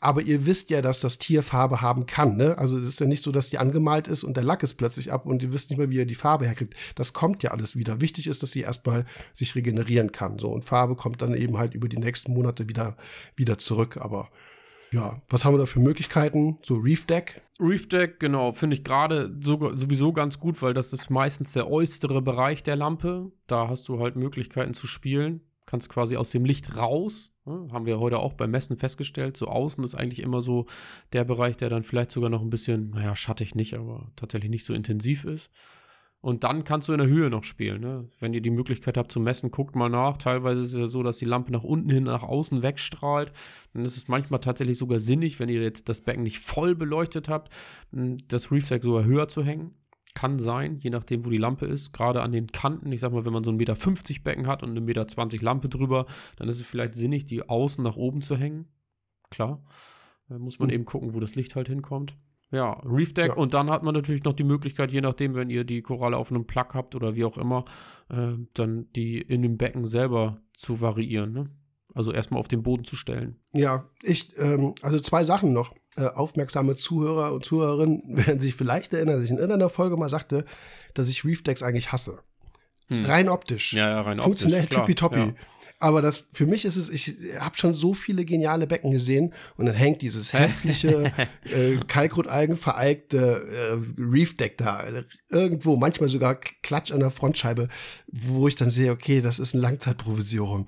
[SPEAKER 1] Aber ihr wisst ja, dass das Tier Farbe haben kann. Ne? Also es ist ja nicht so, dass die angemalt ist und der Lack ist plötzlich ab und ihr wisst nicht mehr, wie ihr die Farbe herkriegt. Das kommt ja alles wieder. Wichtig ist, dass sie erstmal sich regenerieren kann. So und Farbe kommt dann eben halt über die nächsten Monate wieder wieder zurück. Aber ja, was haben wir da für Möglichkeiten? So Reef Deck?
[SPEAKER 2] Reef Deck, genau, finde ich gerade so, sowieso ganz gut, weil das ist meistens der äußere Bereich der Lampe. Da hast du halt Möglichkeiten zu spielen kannst quasi aus dem Licht raus. Ne? Haben wir heute auch beim Messen festgestellt. So außen ist eigentlich immer so der Bereich, der dann vielleicht sogar noch ein bisschen, naja, schattig nicht, aber tatsächlich nicht so intensiv ist. Und dann kannst du in der Höhe noch spielen. Ne? Wenn ihr die Möglichkeit habt zu messen, guckt mal nach. Teilweise ist es ja so, dass die Lampe nach unten hin, nach außen wegstrahlt. Dann ist es manchmal tatsächlich sogar sinnig, wenn ihr jetzt das Becken nicht voll beleuchtet habt, das Reef Deck sogar höher zu hängen. Kann sein, je nachdem, wo die Lampe ist. Gerade an den Kanten, ich sag mal, wenn man so ein Meter 50 Becken hat und eine Meter 20 Lampe drüber, dann ist es vielleicht sinnig, die außen nach oben zu hängen. Klar. Da muss man mhm. eben gucken, wo das Licht halt hinkommt. Ja, Reef Deck ja. und dann hat man natürlich noch die Möglichkeit, je nachdem, wenn ihr die Koralle auf einem Plug habt oder wie auch immer, äh, dann die in dem Becken selber zu variieren. Ne? Also erstmal auf den Boden zu stellen.
[SPEAKER 1] Ja, ich, ähm, also zwei Sachen noch. Äh, aufmerksame Zuhörer und Zuhörerinnen werden sich vielleicht erinnern, dass ich in irgendeiner Folge mal sagte, dass ich Reef Decks eigentlich hasse. Hm. Rein optisch.
[SPEAKER 2] Ja, ja, rein
[SPEAKER 1] Funktionell optisch. Funktionell tippitoppi. Ja. Aber das, für mich ist es, ich habe schon so viele geniale Becken gesehen und dann hängt dieses hässliche, äh, Kalkrotalgen vereigte äh, Reef Deck da irgendwo, manchmal sogar Klatsch an der Frontscheibe, wo ich dann sehe, okay, das ist ein Langzeitprovisorium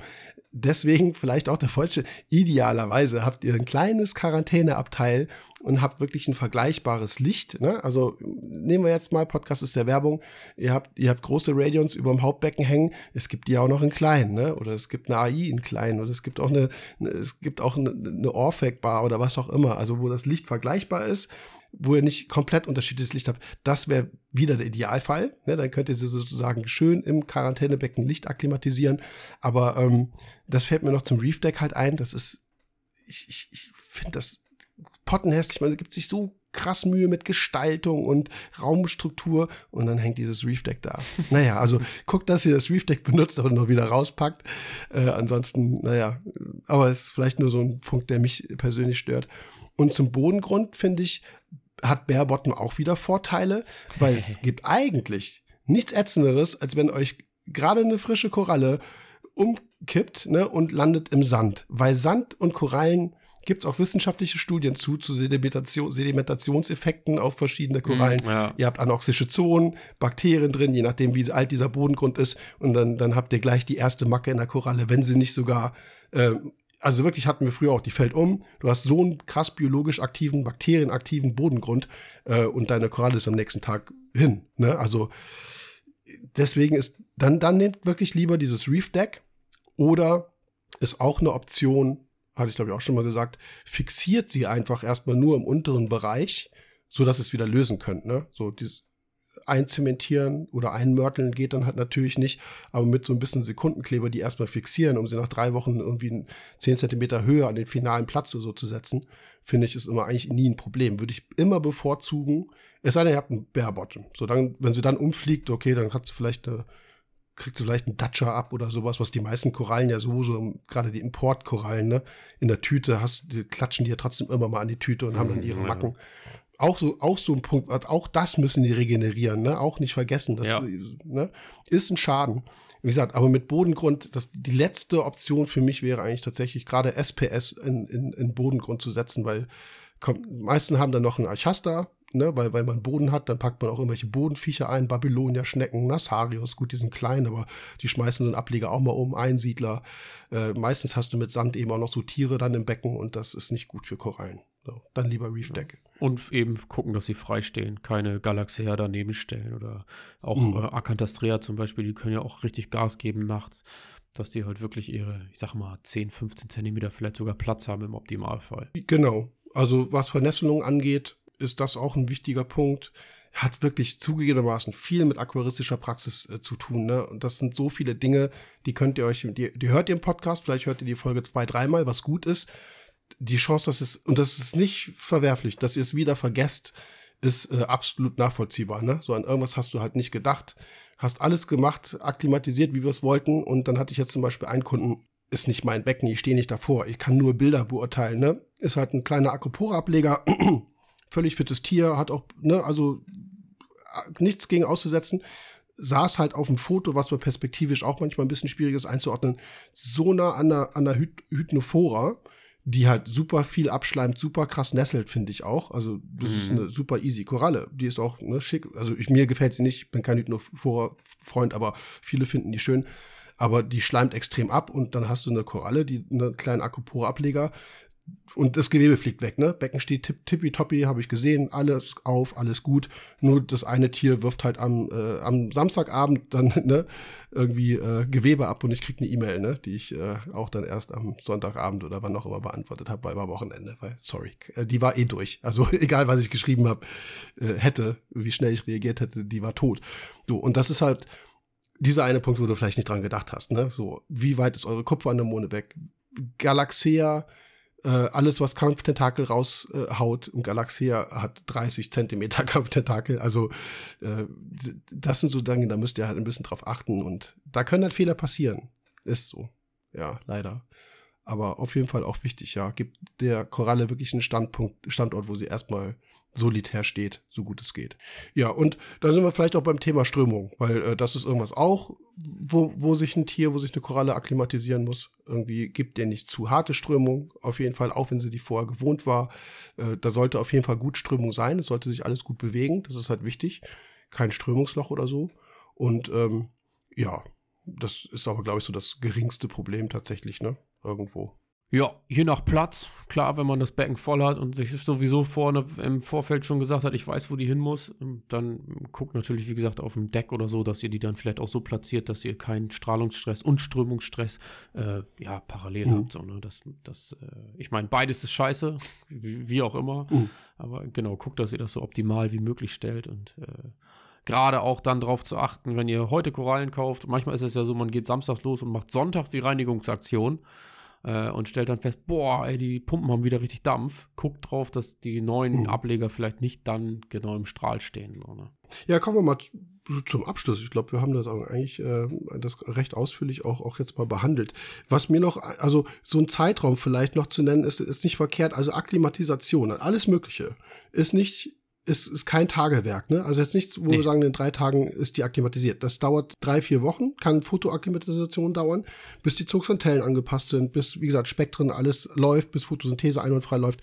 [SPEAKER 1] deswegen vielleicht auch der Falsche. Idealerweise habt ihr ein kleines Quarantäneabteil und habt wirklich ein vergleichbares Licht. Ne? Also nehmen wir jetzt mal, Podcast ist der Werbung, ihr habt, ihr habt große Radions über dem Hauptbecken hängen, es gibt die auch noch in klein, ne? oder es gibt eine AI in klein, oder es gibt auch eine, es gibt auch eine, eine Orphac-Bar oder was auch immer, also wo das Licht vergleichbar ist wo ihr nicht komplett unterschiedliches Licht habt. Das wäre wieder der Idealfall. Ne? Dann könnt ihr sie sozusagen schön im Quarantänebecken Licht akklimatisieren. Aber ähm, das fällt mir noch zum Reef Deck halt ein. Das ist, ich, ich, ich finde das pottenhässlich. Man gibt sich so krass Mühe mit Gestaltung und Raumstruktur und dann hängt dieses Reef Deck da. naja, also guckt, dass ihr das Reef Deck benutzt und noch wieder rauspackt. Äh, ansonsten, naja, aber es ist vielleicht nur so ein Punkt, der mich persönlich stört. Und zum Bodengrund, finde ich, hat Bare Bottom auch wieder Vorteile, weil es gibt eigentlich nichts Ätzenderes, als wenn euch gerade eine frische Koralle umkippt ne, und landet im Sand. Weil Sand und Korallen gibt es auch wissenschaftliche Studien zu, zu Sedimentation, Sedimentationseffekten auf verschiedene Korallen. Mm, ja. Ihr habt anoxische Zonen, Bakterien drin, je nachdem, wie alt dieser Bodengrund ist. Und dann, dann habt ihr gleich die erste Macke in der Koralle, wenn sie nicht sogar äh, also wirklich hatten wir früher auch, die fällt um. Du hast so einen krass biologisch aktiven, bakterienaktiven Bodengrund äh, und deine Koralle ist am nächsten Tag hin. Ne? Also deswegen ist, dann, dann nehmt wirklich lieber dieses Reef Deck oder ist auch eine Option, hatte ich glaube ich auch schon mal gesagt, fixiert sie einfach erstmal nur im unteren Bereich, so dass es wieder lösen könnt. Ne? So dieses einzementieren oder einmörteln geht dann halt natürlich nicht, aber mit so ein bisschen Sekundenkleber die erstmal fixieren, um sie nach drei Wochen irgendwie 10 Zentimeter höher an den finalen Platz oder so zu setzen, finde ich, ist immer eigentlich nie ein Problem. Würde ich immer bevorzugen, es sei denn, ihr habt einen Barebottom. So dann, wenn sie dann umfliegt, okay, dann kannst du vielleicht eine kriegst du vielleicht einen Datscher ab oder sowas, was die meisten Korallen ja so, so gerade die Importkorallen, ne, in der Tüte hast, die klatschen die ja trotzdem immer mal an die Tüte und haben dann ihre Macken auch so, auch so ein Punkt, also auch das müssen die regenerieren, ne? Auch nicht vergessen. Das ja. ne? ist ein Schaden. Wie gesagt, aber mit Bodengrund, das, die letzte Option für mich wäre eigentlich tatsächlich gerade SPS in, in, in Bodengrund zu setzen, weil komm, meisten haben dann noch einen Alchasta, ne, weil, weil man Boden hat, dann packt man auch irgendwelche Bodenviecher ein, Babylonia, Schnecken, Nassarius, gut, die sind klein, aber die schmeißen den Ableger auch mal um, Einsiedler. Äh, meistens hast du mit Sand eben auch noch so Tiere dann im Becken und das ist nicht gut für Korallen. So, dann lieber Reef Deck.
[SPEAKER 2] Und eben gucken, dass sie frei stehen, keine Galaxia daneben stellen oder auch mhm. äh, Acantastrea zum Beispiel, die können ja auch richtig Gas geben nachts. dass die halt wirklich ihre, ich sag mal, 10, 15 Zentimeter vielleicht sogar Platz haben im Optimalfall.
[SPEAKER 1] Genau. Also was Vernässelung angeht, ist das auch ein wichtiger Punkt. Hat wirklich zugegebenermaßen viel mit aquaristischer Praxis äh, zu tun. Ne? Und das sind so viele Dinge, die könnt ihr euch, die, die hört ihr im Podcast, vielleicht hört ihr die Folge zwei, dreimal, was gut ist. Die Chance, dass es, und das ist nicht verwerflich, dass ihr es wieder vergesst, ist äh, absolut nachvollziehbar. Ne? So an irgendwas hast du halt nicht gedacht, hast alles gemacht, akklimatisiert, wie wir es wollten. Und dann hatte ich jetzt zum Beispiel einen Kunden, ist nicht mein Becken, ich stehe nicht davor, ich kann nur Bilder beurteilen. Ne? Ist halt ein kleiner Acropora-Ableger, völlig fittes Tier, hat auch, ne, also nichts gegen auszusetzen. Saß halt auf dem Foto, was wir perspektivisch auch manchmal ein bisschen schwierig ist einzuordnen, so nah an der, an der Hy Hypnophora, die halt super viel abschleimt, super krass nesselt, finde ich auch. Also, das mhm. ist eine super easy Koralle. Die ist auch ne, schick. Also, ich, mir gefällt sie nicht, ich bin kein Hypnophora-Freund, aber viele finden die schön. Aber die schleimt extrem ab und dann hast du eine Koralle, die einen kleinen Akupora-Ableger, und das Gewebe fliegt weg, ne? Becken steht tipp, tippitoppi, habe ich gesehen, alles auf, alles gut. Nur das eine Tier wirft halt am, äh, am Samstagabend dann ne, irgendwie äh, Gewebe ab und ich krieg eine E-Mail, ne, die ich äh, auch dann erst am Sonntagabend oder wann auch immer beantwortet habe, weil war Wochenende, weil sorry, äh, die war eh durch. Also egal, was ich geschrieben habe, äh, hätte, wie schnell ich reagiert hätte, die war tot. So und das ist halt dieser eine Punkt, wo du vielleicht nicht dran gedacht hast, ne? So, wie weit ist eure Kupferanemone weg? Galaxia äh, alles, was Kampftentakel raushaut, äh, und Galaxia hat 30 Zentimeter Kampftentakel. Also äh, das sind so Dinge, da müsst ihr halt ein bisschen drauf achten. Und da können halt Fehler passieren. Ist so. Ja, leider. Aber auf jeden Fall auch wichtig, ja. Gibt der Koralle wirklich einen Standpunkt, Standort, wo sie erstmal solitär steht, so gut es geht. Ja, und da sind wir vielleicht auch beim Thema Strömung, weil äh, das ist irgendwas auch, wo, wo sich ein Tier, wo sich eine Koralle akklimatisieren muss. Irgendwie gibt der nicht zu harte Strömung, auf jeden Fall, auch wenn sie die vorher gewohnt war. Äh, da sollte auf jeden Fall gut Strömung sein, es sollte sich alles gut bewegen, das ist halt wichtig. Kein Strömungsloch oder so. Und ähm, ja, das ist aber, glaube ich, so das geringste Problem tatsächlich, ne? Irgendwo.
[SPEAKER 2] Ja, je nach Platz. Klar, wenn man das Becken voll hat und sich sowieso vorne im Vorfeld schon gesagt hat, ich weiß, wo die hin muss, dann guckt natürlich, wie gesagt, auf dem Deck oder so, dass ihr die dann vielleicht auch so platziert, dass ihr keinen Strahlungsstress und Strömungsstress äh, ja, parallel mhm. habt. So, ne? das, das, äh, ich meine, beides ist scheiße, wie, wie auch immer. Mhm. Aber genau, guckt, dass ihr das so optimal wie möglich stellt und äh, gerade auch dann darauf zu achten, wenn ihr heute Korallen kauft. Manchmal ist es ja so, man geht samstags los und macht sonntags die Reinigungsaktion äh, und stellt dann fest, boah, ey, die Pumpen haben wieder richtig Dampf. Guckt drauf, dass die neuen mhm. Ableger vielleicht nicht dann genau im Strahl stehen. So, ne?
[SPEAKER 1] Ja, kommen wir mal zum Abschluss. Ich glaube, wir haben das auch eigentlich äh, das recht ausführlich auch, auch jetzt mal behandelt. Was mir noch, also so ein Zeitraum vielleicht noch zu nennen, ist, ist nicht verkehrt. Also Akklimatisation, alles Mögliche ist nicht ist, ist kein Tagewerk, ne? Also jetzt nichts, wo nee. wir sagen, in drei Tagen ist die akklimatisiert. Das dauert drei, vier Wochen, kann Fotoakklimatisation dauern, bis die Zugsantellen angepasst sind, bis, wie gesagt, Spektren alles läuft, bis Photosynthese einwandfrei läuft.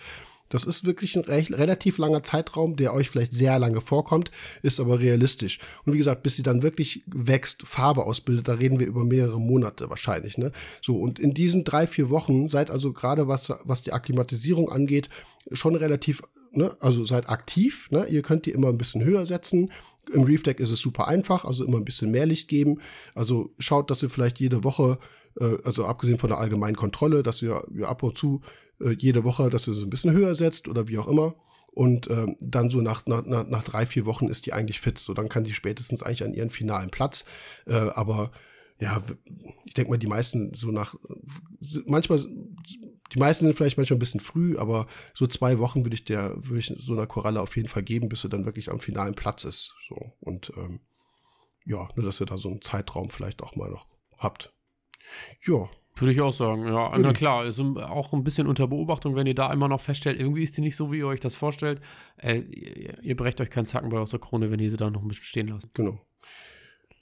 [SPEAKER 1] Das ist wirklich ein recht, relativ langer Zeitraum, der euch vielleicht sehr lange vorkommt, ist aber realistisch. Und wie gesagt, bis sie dann wirklich wächst, Farbe ausbildet, da reden wir über mehrere Monate wahrscheinlich. Ne? So, und in diesen drei, vier Wochen seid also gerade was, was die Akklimatisierung angeht, schon relativ, ne, also seid aktiv. Ne? Ihr könnt die immer ein bisschen höher setzen. Im Reef Deck ist es super einfach, also immer ein bisschen mehr Licht geben. Also schaut, dass ihr vielleicht jede Woche äh, also abgesehen von der allgemeinen Kontrolle, dass ihr, ihr ab und zu äh, jede Woche, dass du so ein bisschen höher setzt oder wie auch immer. Und ähm, dann so nach, nach, nach drei, vier Wochen ist die eigentlich fit. So, dann kann die spätestens eigentlich an ihren finalen Platz. Äh, aber ja, ich denke mal, die meisten so nach, manchmal, die meisten sind vielleicht manchmal ein bisschen früh, aber so zwei Wochen würde ich der, würde ich so einer Koralle auf jeden Fall geben, bis sie dann wirklich am finalen Platz ist. So, und ähm, ja, nur dass ihr da so einen Zeitraum vielleicht auch mal noch habt. Ja,
[SPEAKER 2] würde ich auch sagen, ja. Na klar, ist auch ein bisschen unter Beobachtung, wenn ihr da immer noch feststellt, irgendwie ist die nicht so, wie ihr euch das vorstellt. Äh, ihr, ihr, brecht euch keinen Zackenball aus der Krone, wenn ihr sie da noch ein bisschen stehen lasst.
[SPEAKER 1] Genau.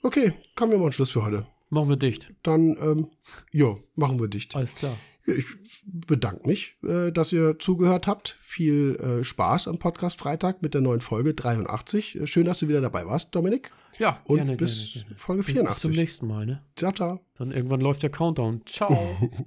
[SPEAKER 1] Okay, kommen wir mal einen Schluss für heute.
[SPEAKER 2] Machen wir dicht.
[SPEAKER 1] Dann, ähm, ja, machen wir dicht.
[SPEAKER 2] Alles klar.
[SPEAKER 1] Ich bedanke mich, äh, dass ihr zugehört habt. Viel äh, Spaß am Podcast Freitag mit der neuen Folge 83. Äh, schön, dass du wieder dabei warst, Dominik.
[SPEAKER 2] Ja,
[SPEAKER 1] Und gerne, bis gerne, gerne. Folge 84.
[SPEAKER 2] Bis zum nächsten Mal, ne?
[SPEAKER 1] Ciao, ciao.
[SPEAKER 2] Dann irgendwann läuft der Countdown. Ciao.